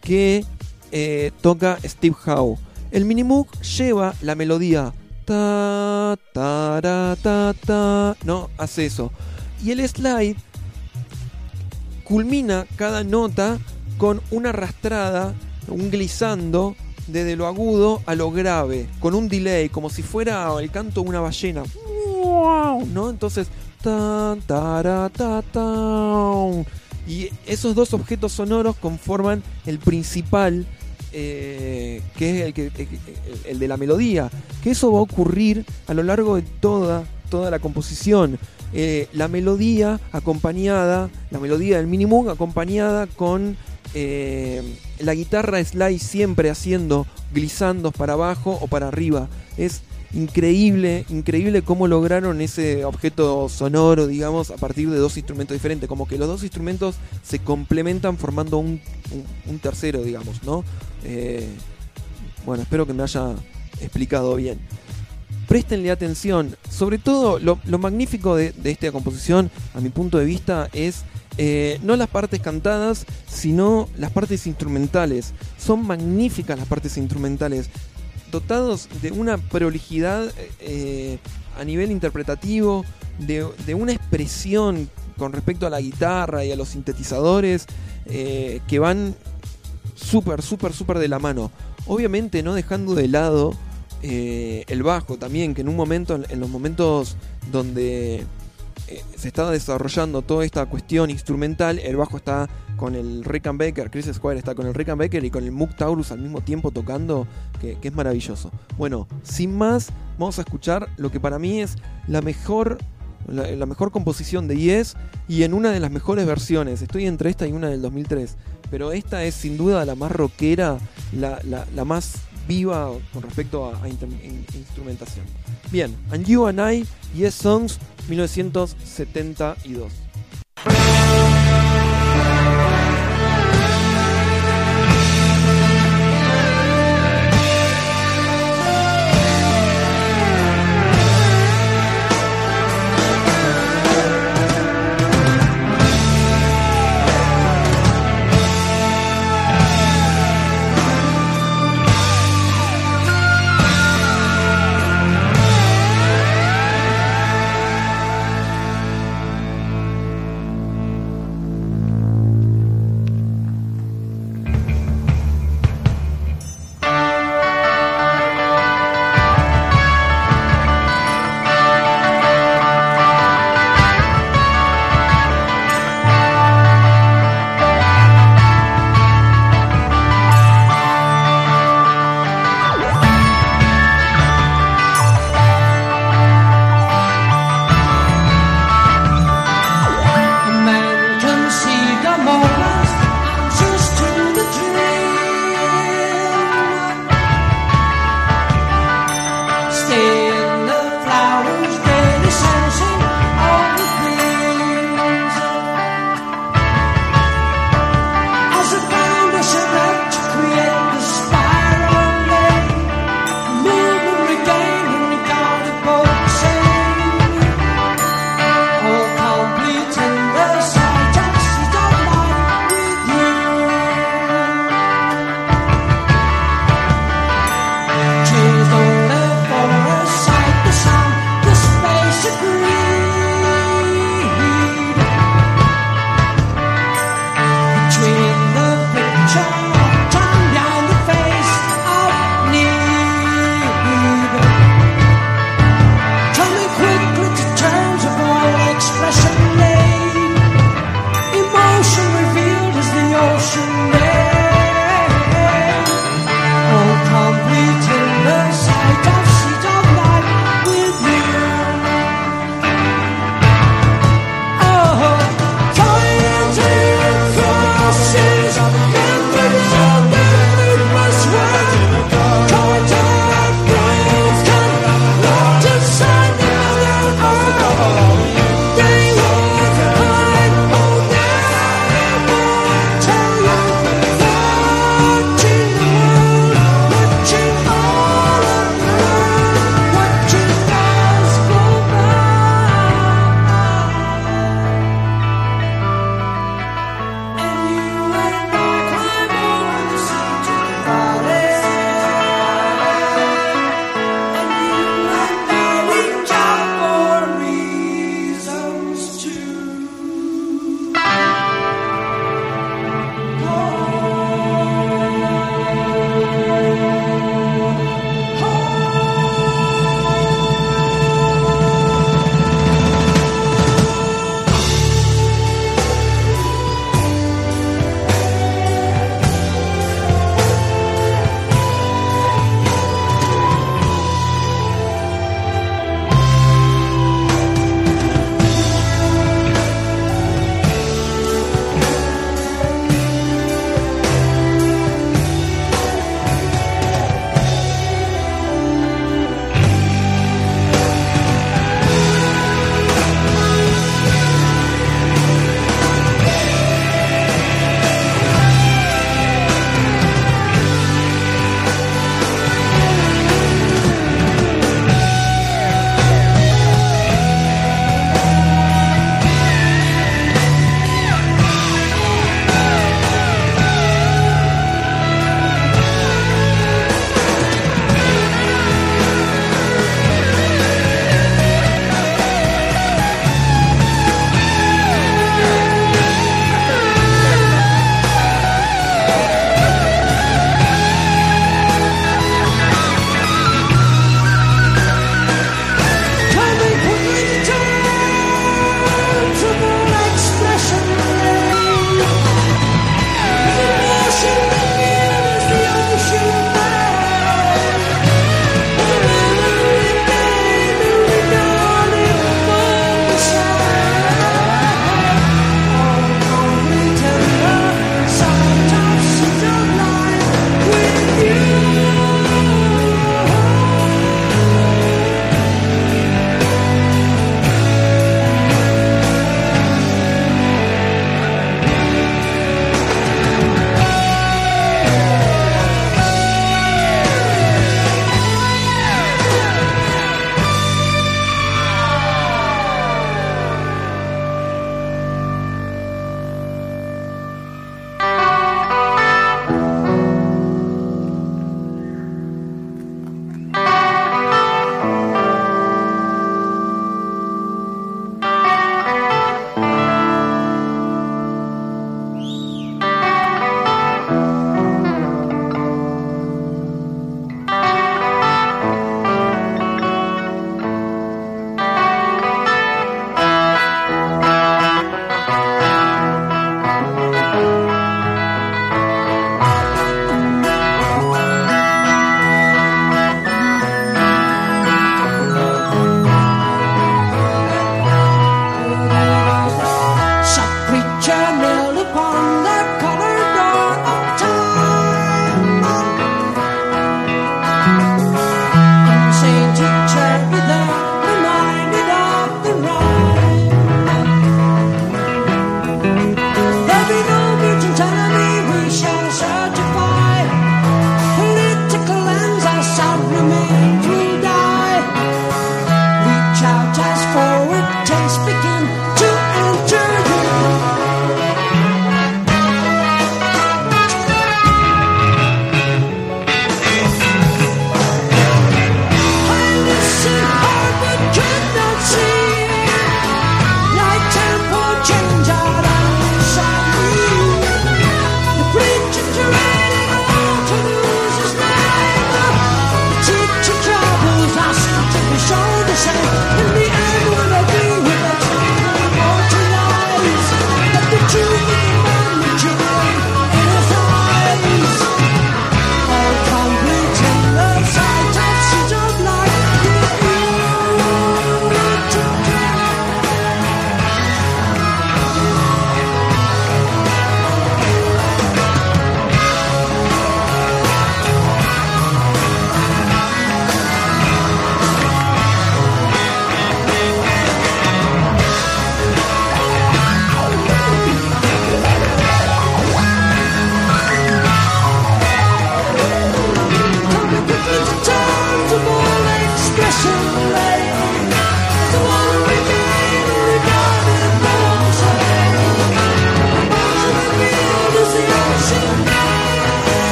S1: que eh, toca Steve Howe. El Minimoog lleva la melodía ta ta ra, ta ta, no hace eso. Y el slide culmina cada nota con una arrastrada, un glissando desde lo agudo a lo grave, con un delay, como si fuera el canto de una ballena. ¿no? Entonces. Y esos dos objetos sonoros conforman el principal, eh, que es el, que, el- el de la melodía. Que eso va a ocurrir a lo largo de toda, toda la composición. Eh, la melodía acompañada, la melodía del minimum acompañada con eh, la guitarra slide siempre haciendo glissandos para abajo o para arriba. Es increíble, increíble cómo lograron ese objeto sonoro, digamos, a partir de dos instrumentos diferentes. Como que los dos instrumentos se complementan formando un, tercero, digamos, ¿no? Eh, bueno, espero que me haya explicado bien. Préstenle atención. Sobre todo, lo, magnífico de esta composición, a mi punto de vista, es eh, no las partes cantadas, sino las partes instrumentales. Son magníficas las partes instrumentales, dotados de una prolijidad eh, a nivel interpretativo, de, una expresión con respecto a la guitarra y a los sintetizadores eh, que van súper, súper, súper de la mano. Obviamente no dejando de lado eh, el bajo también, que en un momento, en los momentos donde eh, se estaba desarrollando toda esta cuestión instrumental, el bajo está con el Rickenbacker, Chris Squire está con el Rickenbacker y con el Moog Taurus al mismo tiempo tocando, que, es maravilloso. Bueno, sin más, vamos a escuchar lo que para mí es la mejor, la, mejor composición de Yes y en una de las mejores versiones. Estoy entre esta y una del 2003, pero esta es sin duda la más rockera, la, más viva con respecto a, instrumentación. Bien, And You and I, Yes Songs, 1972.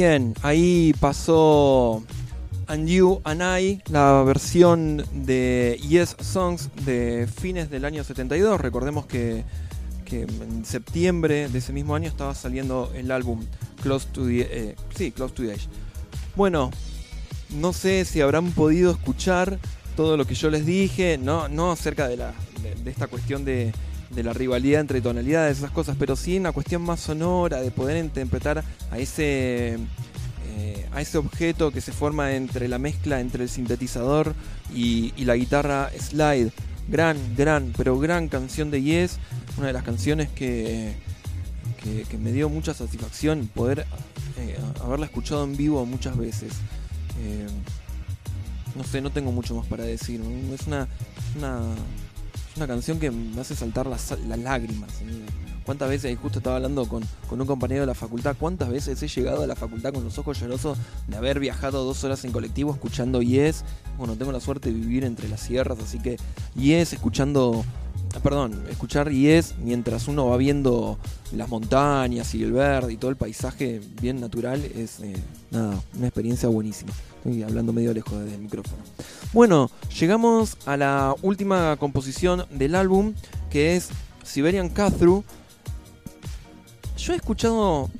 S1: Bien, ahí pasó And You and I, la versión de Yes Songs de fines del año 72. Recordemos que, que en septiembre de ese mismo año estaba saliendo el álbum Close to the, eh, sí, Close to the Edge. Bueno, no sé si habrán podido escuchar todo lo que yo les dije, no, no acerca de, la, de, de esta cuestión de, de la rivalidad entre tonalidades, esas cosas, pero sí una cuestión más sonora, de poder interpretar a ese eh, a ese objeto que se forma entre la mezcla entre el sintetizador y, y la guitarra slide. Gran, gran, pero gran canción de Yes. Una de las canciones que, que, me dio mucha satisfacción poder eh, haberla escuchado en vivo muchas veces. Eh, no sé, no tengo mucho más para decir. Es una, una, una canción que me hace saltar las, lágrimas. ¿Cuántas veces, justo estaba hablando con, con, un compañero de la facultad, cuántas veces he llegado a la facultad con los ojos llorosos de haber viajado dos horas en colectivo escuchando Yes? Bueno, tengo la suerte de vivir entre las sierras, así que Yes escuchando, perdón, escuchar Yes mientras uno va viendo las montañas y el verde y todo el paisaje bien natural es, eh, nada, una experiencia buenísima. Estoy hablando medio lejos del micrófono. Bueno, llegamos a la última composición del álbum, que es Siberian Cathru yo he escuchado.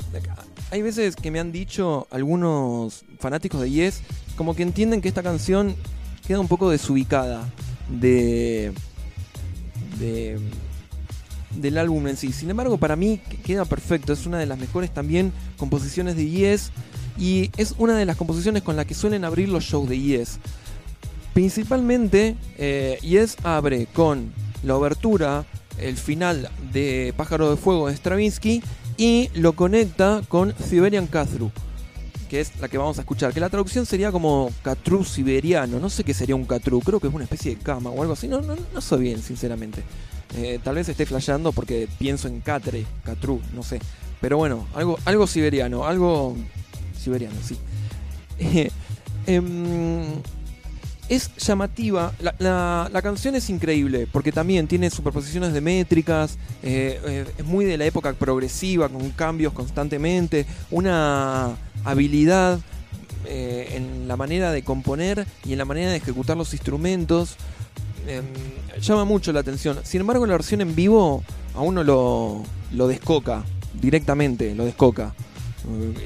S1: Hay veces que me han dicho algunos fanáticos de Yes, como que entienden que esta canción queda un poco desubicada de. de del álbum en sí. Sin embargo, para mí queda perfecto. Es una de las mejores también composiciones de Yes. Y es una de las composiciones con las que suelen abrir los shows de Yes. Principalmente, eh, Yes abre con la obertura, el final de Pájaro de Fuego de Stravinsky y lo conecta con Siberian Cathru, que es la que vamos a escuchar. Que la traducción sería como Catru siberiano. No sé qué sería un Catru, creo que es una especie de cama o algo así. No, no, no sé bien, sinceramente. Eh, tal vez esté flasheando porque pienso en Catre, Catru, no sé. Pero bueno, algo, algo siberiano, algo siberiano, sí. Eh, eh, es llamativa. La, la, canción es increíble porque también tiene superposiciones de métricas, eh, eh, es muy de la época progresiva, con cambios constantemente, una habilidad en la manera de componer y en la manera de ejecutar los instrumentos. llama mucho la atención. Sin embargo, la versión en vivo a uno lo, lo descoca directamente, lo descoca.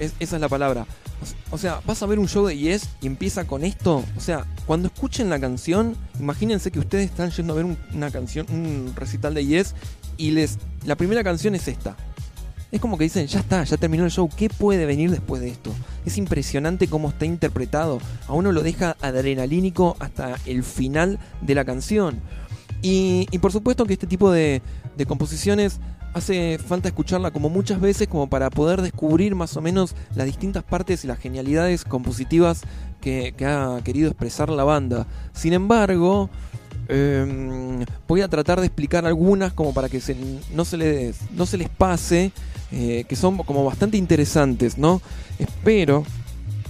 S1: Es, esa es la palabra. O sea, vas a ver un show de Yes y empieza con esto. O sea, cuando escuchen la canción, imagínense que ustedes están yendo a ver un, una canción, un recital de Yes y les la primera canción es esta. Es como que dicen, ya está, ya terminó el show, ¿qué puede venir después de esto? Es impresionante cómo está interpretado. A uno lo deja adrenalínico hasta el final de la canción. Y, y por supuesto que este tipo de, de composiciones hace falta escucharla como muchas veces como para poder descubrir más o menos las distintas partes y las genialidades compositivas que, ha querido expresar la banda. Sin embargo, eh, voy a tratar de explicar algunas como para que se, no, se les, no se les pase, eh, que son como bastante interesantes, ¿no? Espero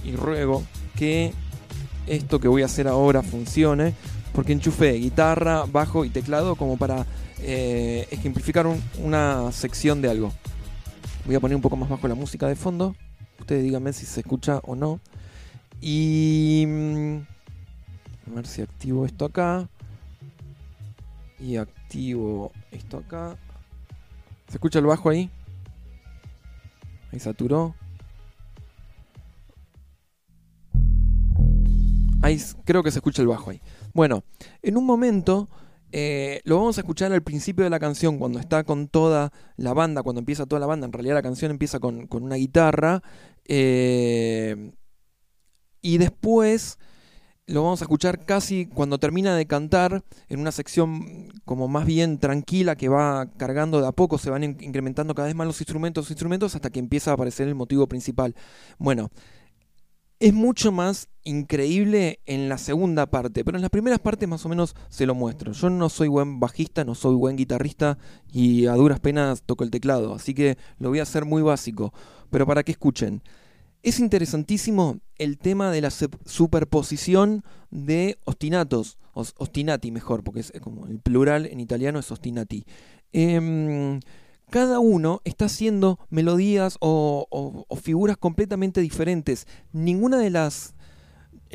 S1: y ruego que esto que voy a hacer ahora funcione, porque enchufé guitarra, bajo y teclado como para eh, ejemplificar un, una sección de algo. Voy a poner un poco más bajo la música de fondo. Ustedes díganme si se escucha o no. Y... A ver si activo esto acá. Y activo esto acá. ¿Se escucha el bajo ahí? Ahí saturó. Ahí creo que se escucha el bajo ahí. Bueno, en un momento eh, lo vamos a escuchar al principio de la canción, cuando está con toda la banda, cuando empieza toda la banda. En realidad la canción empieza con, con una guitarra. Eh, y después lo vamos a escuchar casi cuando termina de cantar, en una sección como más bien tranquila que va cargando de a poco, se van incrementando cada vez más los instrumentos, los instrumentos, hasta que empieza a aparecer el motivo principal. Bueno, es mucho más increíble en la segunda parte, pero en las primeras partes más o menos se lo muestro. Yo no soy buen bajista, no soy buen guitarrista y a duras penas toco el teclado, así que lo voy a hacer muy básico, pero para que escuchen. Es interesantísimo el tema de la superposición de ostinatos, ostinati mejor, porque es como el plural en italiano es ostinati. Eh, cada uno está haciendo melodías o, figuras completamente diferentes. Ninguna de las.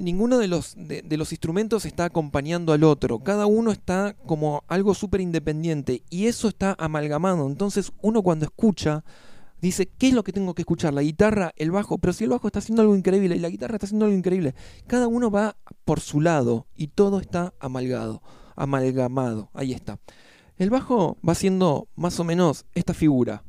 S1: Ninguno de los, de, de los instrumentos está acompañando al otro. Cada uno está como algo súper independiente. Y eso está amalgamado. Entonces uno cuando escucha dice, ¿qué es lo que tengo que escuchar? La guitarra, el bajo. Pero si el bajo está haciendo algo increíble y la guitarra está haciendo algo increíble. Cada uno va por su lado y todo está amalgado. Amalgamado. Ahí está. El bajo va siendo más o menos esta figura.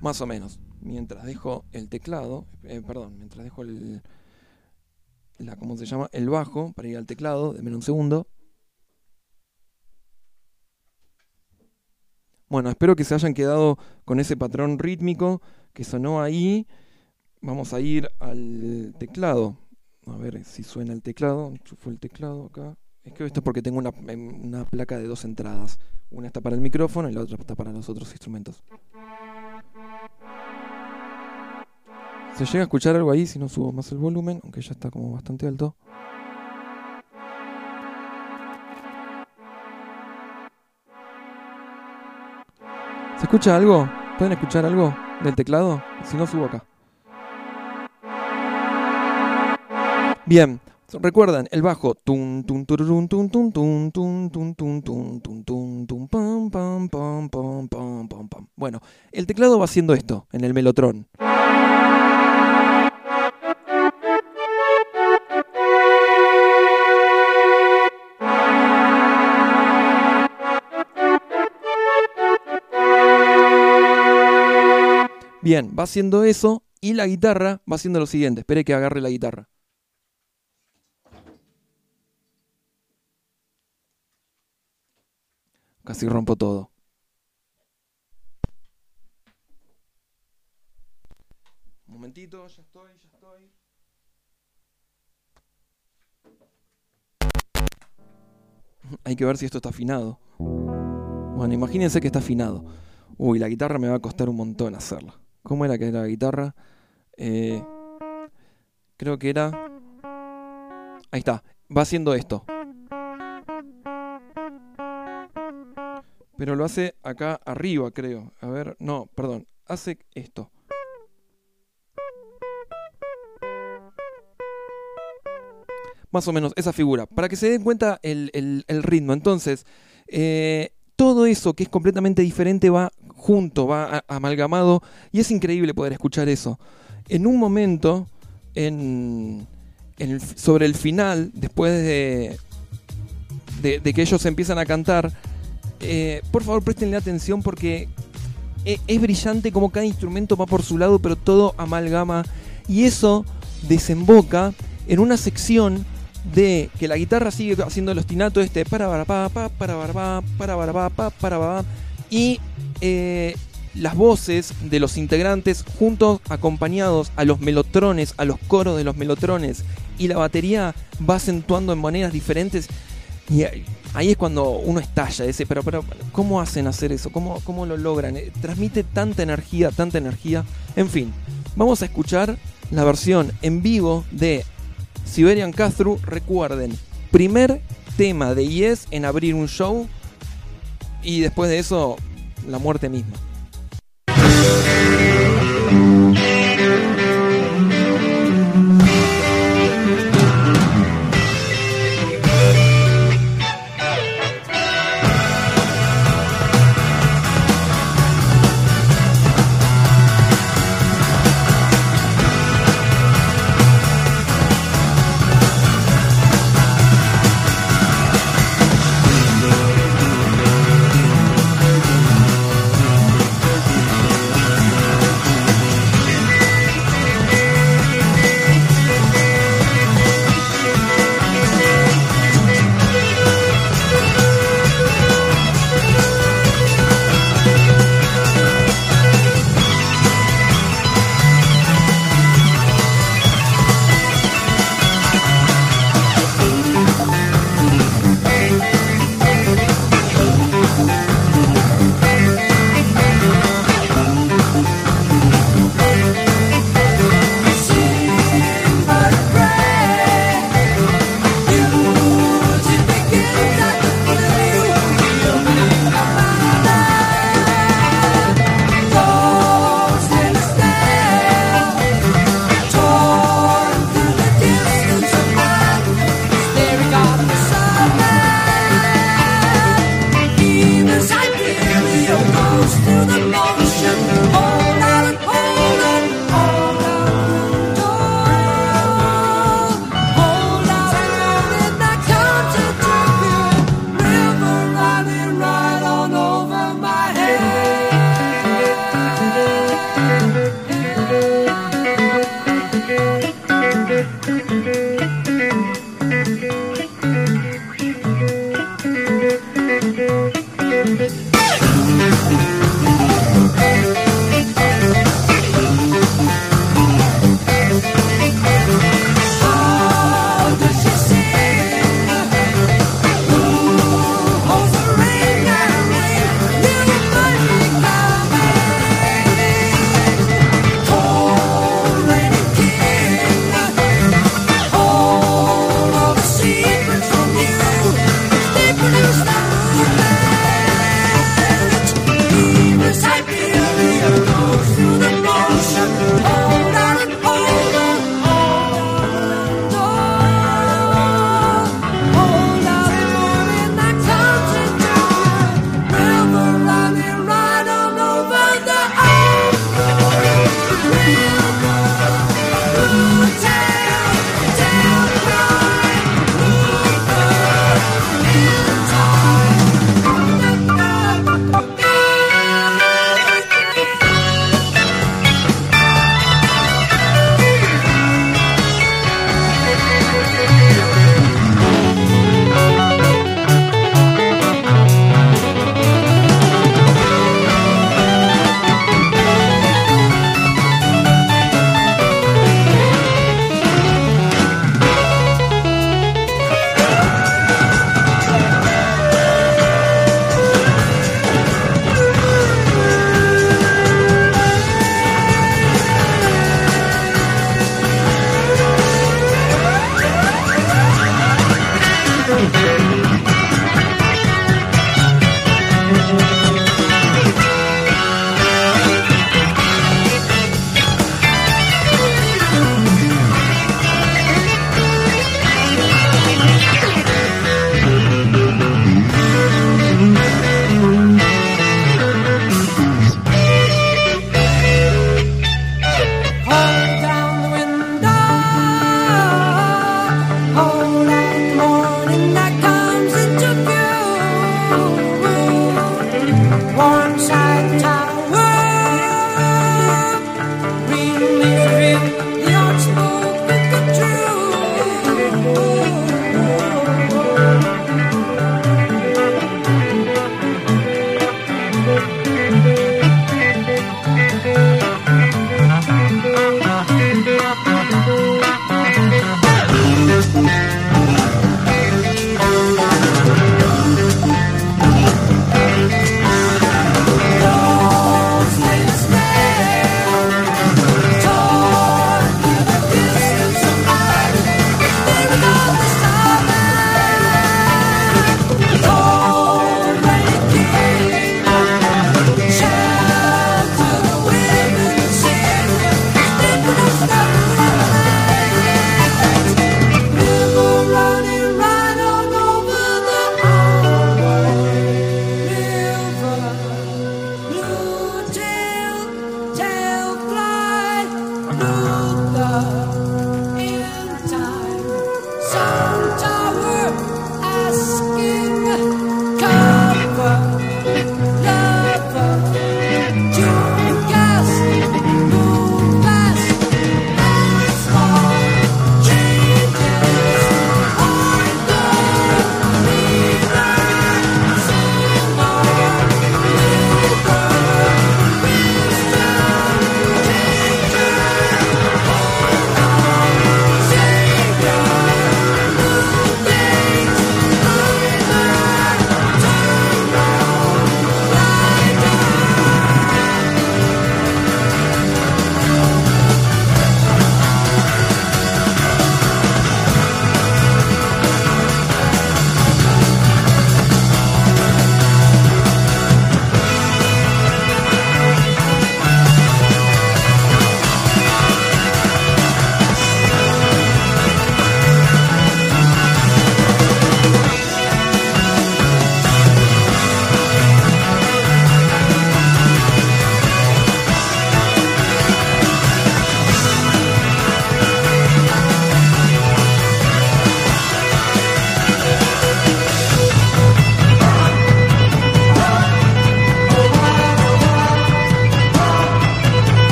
S1: Más o menos. Mientras dejo el teclado, eh, perdón, mientras dejo el, la, ¿cómo se llama? El bajo para ir al teclado, denme un segundo. Bueno, espero que se hayan quedado con ese patrón rítmico que sonó ahí. Vamos a ir al teclado. A ver si suena el teclado. Enchufo el teclado acá. Es que esto es porque tengo una, em, una placa de dos entradas. Una está para el micrófono y la otra está para los otros instrumentos. ¿Se llega a escuchar algo ahí si no subo más el volumen? Aunque ya está como bastante alto. ¿Se escucha algo? ¿Pueden escuchar algo del teclado? Si no, subo acá. Bien, recuerdan el bajo. Bueno, el teclado va haciendo esto en el melotron. Bien, va haciendo eso y la guitarra va haciendo lo siguiente. Espere que agarre la guitarra. Casi rompo todo. Un momentito, ya estoy, ya estoy. Hay que ver si esto está afinado. Bueno, imagínense que está afinado. Uy, la guitarra me va a costar un montón hacerla. ¿Cómo era que era la guitarra? Eh, creo que era... Ahí está. Va haciendo esto. Pero lo hace acá arriba, creo. A ver, no, perdón. Hace esto. Más o menos, esa figura. Para que se den cuenta el, ritmo. Entonces, eh, todo eso que es completamente diferente va junto, va amalgamado. Y es increíble poder escuchar eso. En un momento, en, en el- sobre el final, después de, de, que ellos empiezan a cantar, eh, por favor prestenle atención porque e- es brillante como cada instrumento va por su lado, pero todo amalgama. Y eso desemboca en una sección de que la guitarra sigue haciendo el ostinato este para para pa pa para para pa para para pa pa para pa y eh, las voces de los integrantes juntos acompañados a los melotrones, a los coros de los melotrones y la batería va acentuando en maneras diferentes y ahí- es cuando uno estalla, dice, pero, pero ¿cómo hacen hacer eso? ¿Cómo, cómo lo logran? Eh, Transmite tanta energía, tanta energía. En fin, vamos a escuchar la versión en vivo de Siberian Castro. Recuerden, primer tema de Yes en abrir un show y después de eso, la muerte misma.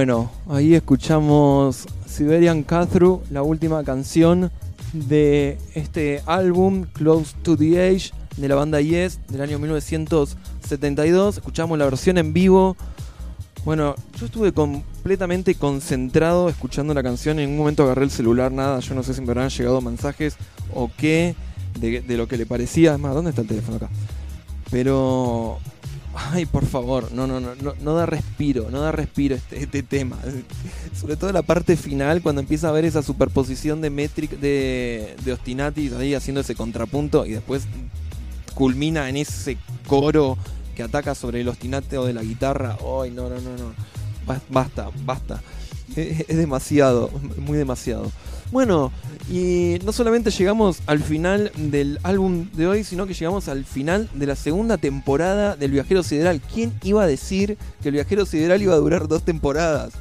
S1: Bueno, ahí escuchamos Siberian Catthrough, la última canción de este álbum Close to the Age de la banda Yes del año 1972. Escuchamos la versión en vivo. Bueno, yo estuve completamente concentrado escuchando la canción. En un momento agarré el celular, nada. Yo no sé si me habrán llegado mensajes o qué. de, de lo que le parecía. Además, ¿dónde está el teléfono acá? Pero. Ay, por favor, no, no, no, no, no da respiro, no da respiro este, este tema. Sobre todo la parte final, cuando empieza a ver esa superposición de Metric, de, de Ostinatis ahí haciendo ese contrapunto y después culmina en ese coro que ataca sobre el ostinateo de la guitarra. Ay, no, no, no, no. Ba- Basta, basta. Es demasiado, muy demasiado. Bueno, y no solamente llegamos al final del álbum de hoy, sino que llegamos al final de la segunda temporada del Viajero Sideral. ¿Quién iba a decir que el Viajero Sideral iba a durar dos temporadas?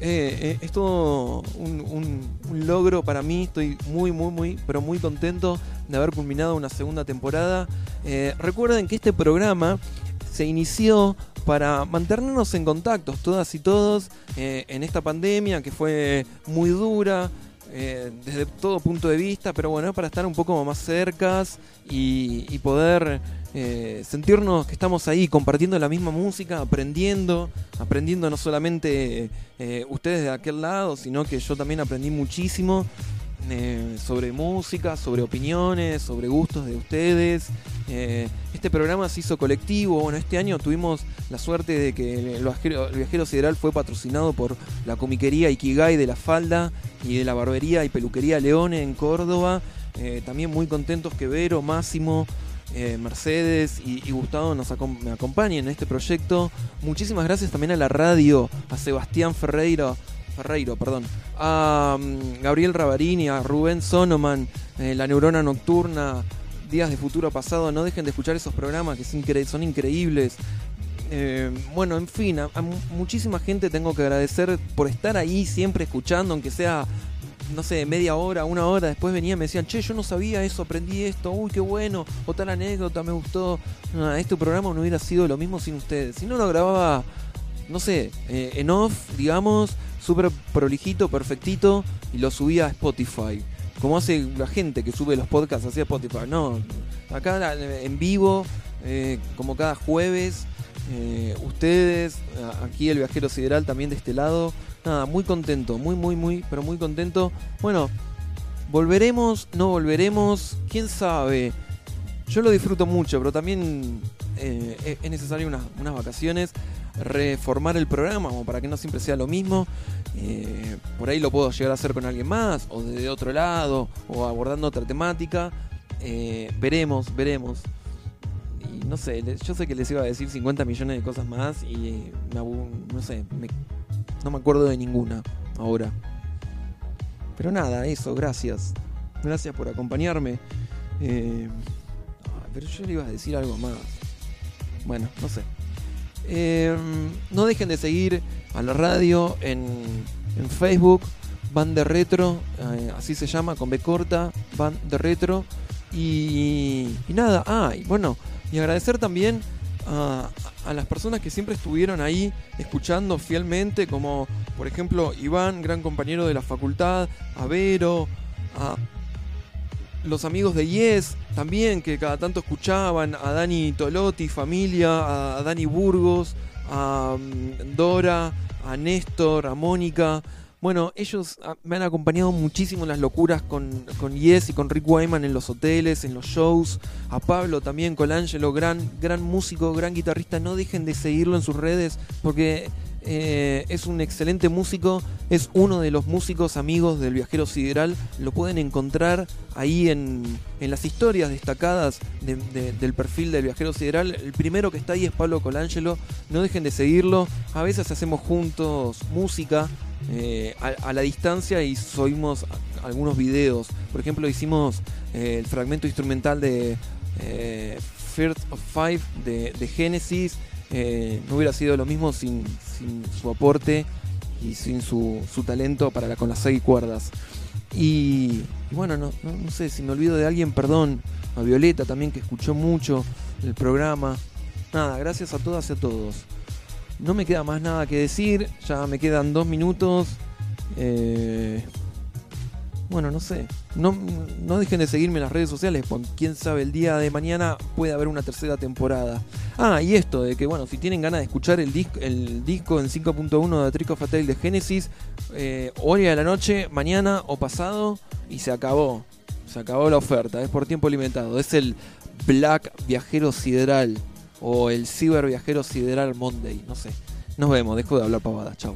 S1: Eh, eh, es todo un, logro para mí. Estoy muy, muy, muy, pero muy contento de haber culminado una segunda temporada. Eh, recuerden que este programa se inició para mantenernos en contacto, todas y todos, eh, en esta pandemia que fue muy dura. Eh, desde todo punto de vista, pero bueno, para estar un poco más cercas y, poder eh, sentirnos que estamos ahí compartiendo la misma música, aprendiendo, aprendiendo no solamente eh, ustedes de aquel lado, sino que yo también aprendí muchísimo eh, sobre música, sobre opiniones, sobre gustos de ustedes. Eh, este programa se hizo colectivo. Bueno, este año tuvimos la suerte de que el viajero, el sideral fue patrocinado por la comiquería Ikigai de La Falda y de la barbería y peluquería Leone en Córdoba. Eh, también muy contentos que Vero, Máximo, Mercedes y, Gustavo nos acompañen en este proyecto. Muchísimas gracias también a la radio, a Sebastián Ferreira, Ferreiro, perdón, a mm, Gabriel Ravarini, a Rubén Sonoman, eh, La Neurona Nocturna, Días de Futuro Pasado. No dejen de escuchar esos programas que son increíbles. Eh, bueno, en fin, a, a mu- muchísima gente tengo que agradecer por estar ahí siempre escuchando, aunque sea, no sé, media hora, una hora. Después venían y me decían, che, yo no sabía eso, aprendí esto, uy, qué bueno, o tal anécdota, me gustó. No, este programa no hubiera sido lo mismo sin ustedes. Si no lo grababa, no sé, eh, en off, digamos, súper prolijito, perfectito, y lo subía a Spotify. Como hace la gente que sube los podcasts hacia Spotify. No, acá en vivo, eh, como cada jueves. eh, ustedes, aquí el viajero sideral también de este lado. Nada, muy contento, muy, muy, muy, pero muy contento. Bueno, volveremos, no volveremos, quién sabe. Yo lo disfruto mucho, pero también eh, es necesario unas, unas vacaciones, reformar el programa como para que no siempre sea lo mismo. Eh, por ahí lo puedo llegar a hacer con alguien más, o desde otro lado, o abordando otra temática. Eh, veremos, veremos. Y no sé, yo sé que les iba a decir 50 millones de cosas más y no sé, me- no me acuerdo de ninguna ahora. Pero nada, eso, gracias. Gracias por acompañarme. Eh, ay, pero yo le iba a decir algo más. Bueno, no sé. Eh, no dejen de seguir a la radio en, en Facebook, Van de Retro, eh, así se llama, con B corta, Van de Retro. Y, nada, ah, bueno, y agradecer también a, a las personas que siempre estuvieron ahí escuchando fielmente, como por ejemplo Iván, gran compañero de la facultad, a Vero, a los amigos de Yes también, que cada tanto escuchaban, a Dani Tolotti, familia, a, Dani Burgos, a mm, Dora, a Néstor, a Mónica. Bueno, ellos ah, me han acompañado muchísimo en las locuras con, con Yes y con Rick Wyman en los hoteles, en los shows. A Pablo también, Colangelo, gran, gran músico, gran guitarrista. No dejen de seguirlo en sus redes porque eh, es un excelente músico. Es uno de los músicos amigos del viajero sideral. Lo pueden encontrar ahí en, en las historias destacadas de- de- del perfil del viajero sideral. El primero que está ahí es Pablo Colangelo. No dejen de seguirlo. A veces hacemos juntos música eh, a, la distancia y subimos algunos videos. Por ejemplo, hicimos eh, el fragmento instrumental de First of Five de, de Genesis. Eh, no hubiera sido lo mismo sin, su aporte y sin su, talento para la, con las seis cuerdas. Y, bueno, no, no, no sé, si me olvido de alguien, perdón. A Violeta también que escuchó mucho el programa. Nada, gracias a todas y a todos. No me queda más nada que decir, ya me quedan dos minutos. Eh, bueno, no sé. No, no dejen de seguirme en las redes sociales. Porque quién sabe, el día de mañana puede haber una tercera temporada. Ah, y esto de que, bueno, si tienen ganas de escuchar el, disc, el disco en 5.1 de Trick of de Genesis, eh, hoy a la noche, mañana o pasado, y se acabó.
S4: Se acabó la oferta. Es por tiempo limitado. Es el Black Viajero Sideral o el Ciber Viajero Sideral Monday. No sé. Nos vemos. Dejo de hablar pavadas. Chao.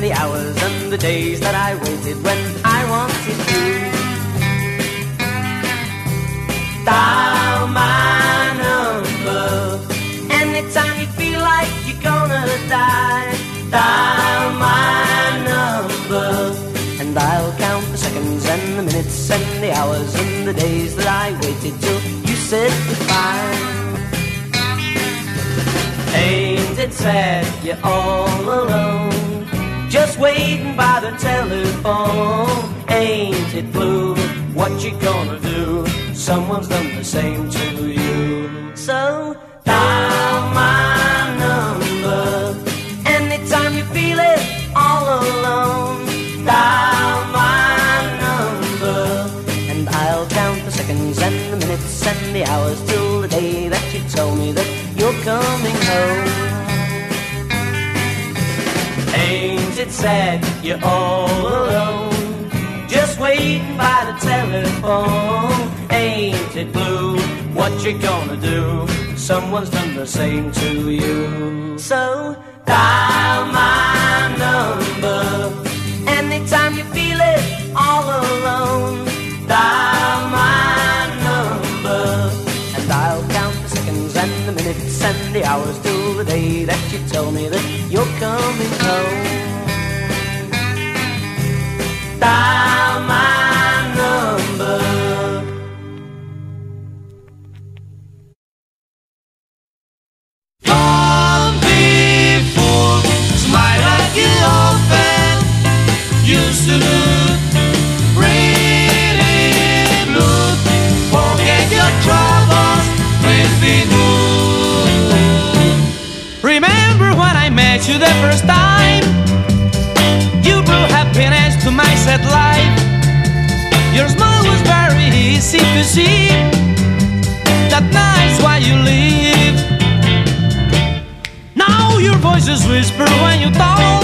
S5: the
S6: hours and the days that I waited when I wanted to. Dial my number anytime you feel like you're gonna die. Dial my number and I'll count the seconds and the minutes and the hours and the days that I waited till you said goodbye. Ain't it sad you're all alone? Waiting by the telephone. Ain't it blue? What you gonna do? Someone's done the same to you. So dial my number anytime you feel it all alone. Dial my number and I'll count the seconds and the minutes and the hours till the day that you tell me that you're coming home. Sad you're all alone? Just waiting by the telephone. Ain't it blue? What you gonna do? Someone's done the same to you. So dial my number anytime you feel it all alone. Dial my number and I'll count the seconds and the minutes and the hours till the day that you tell me that you're coming home. Dial my
S7: my life. Your smile was very easy to see. That night's why you leave. Now your voices whisper when you talk,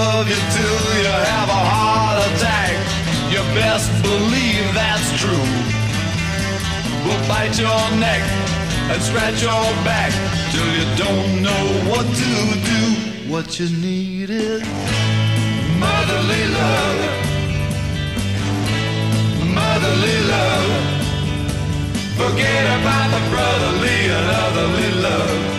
S8: love
S9: you
S10: till you have a heart attack. You best believe that's true. We'll bite your neck and scratch your back till you don't know what to do. What you need is motherly love. Motherly love. Forget about the brotherly and otherly love.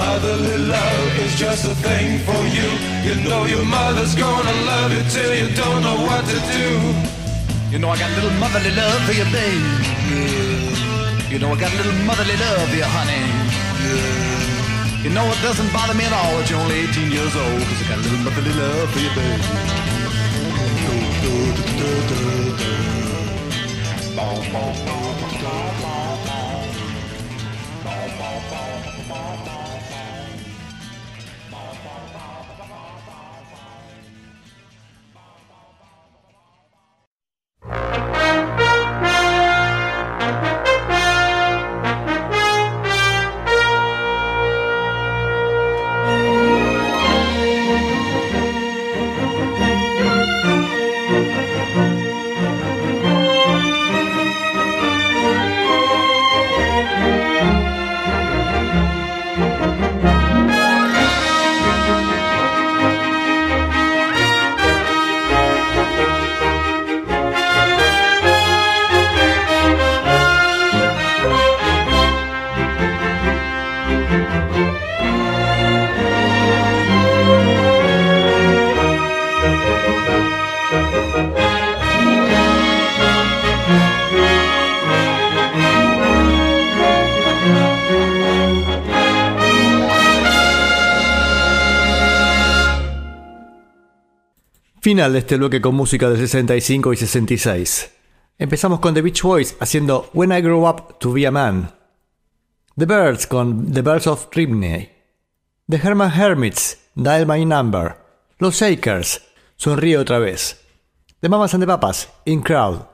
S10: Motherly love is just a thing for you. You know your mother's gonna love you till you don't know what to do. You know I got a little motherly love for you, babe. Yeah. You know I got a little motherly love for you, honey. Yeah. You know it doesn't bother me at all that you're only 18 years old, cause I got a little motherly love for you, babe. Do, do, do,
S2: Final de este bloque con música de 65 y 66. Empezamos con The Beach Boys haciendo When I Grow Up to Be a Man. The Birds con The Birds of Ribney. The Herman Hermits, Dial My Number. Los Shakers, Sonríe otra vez. The Mamas and the Papas, In Crowd.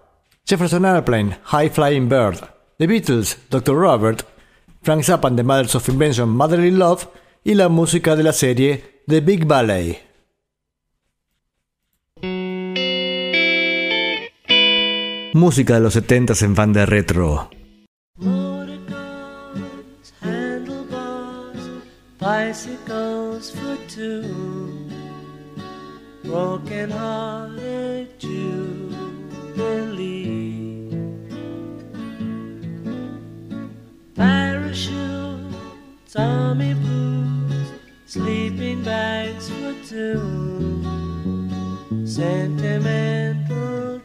S2: Jefferson Airplane, High Flying Bird. The Beatles, Dr. Robert. Frank Zappa and the Mothers of Invention, Motherly Love. Y la música de la serie The Big Ballet. Música de los 70s en fan de retro.
S3: Motorcars, handlebars, bicycles for two, broken hearted jubilee, parachutes, army boots, sleeping bags for two, sentimental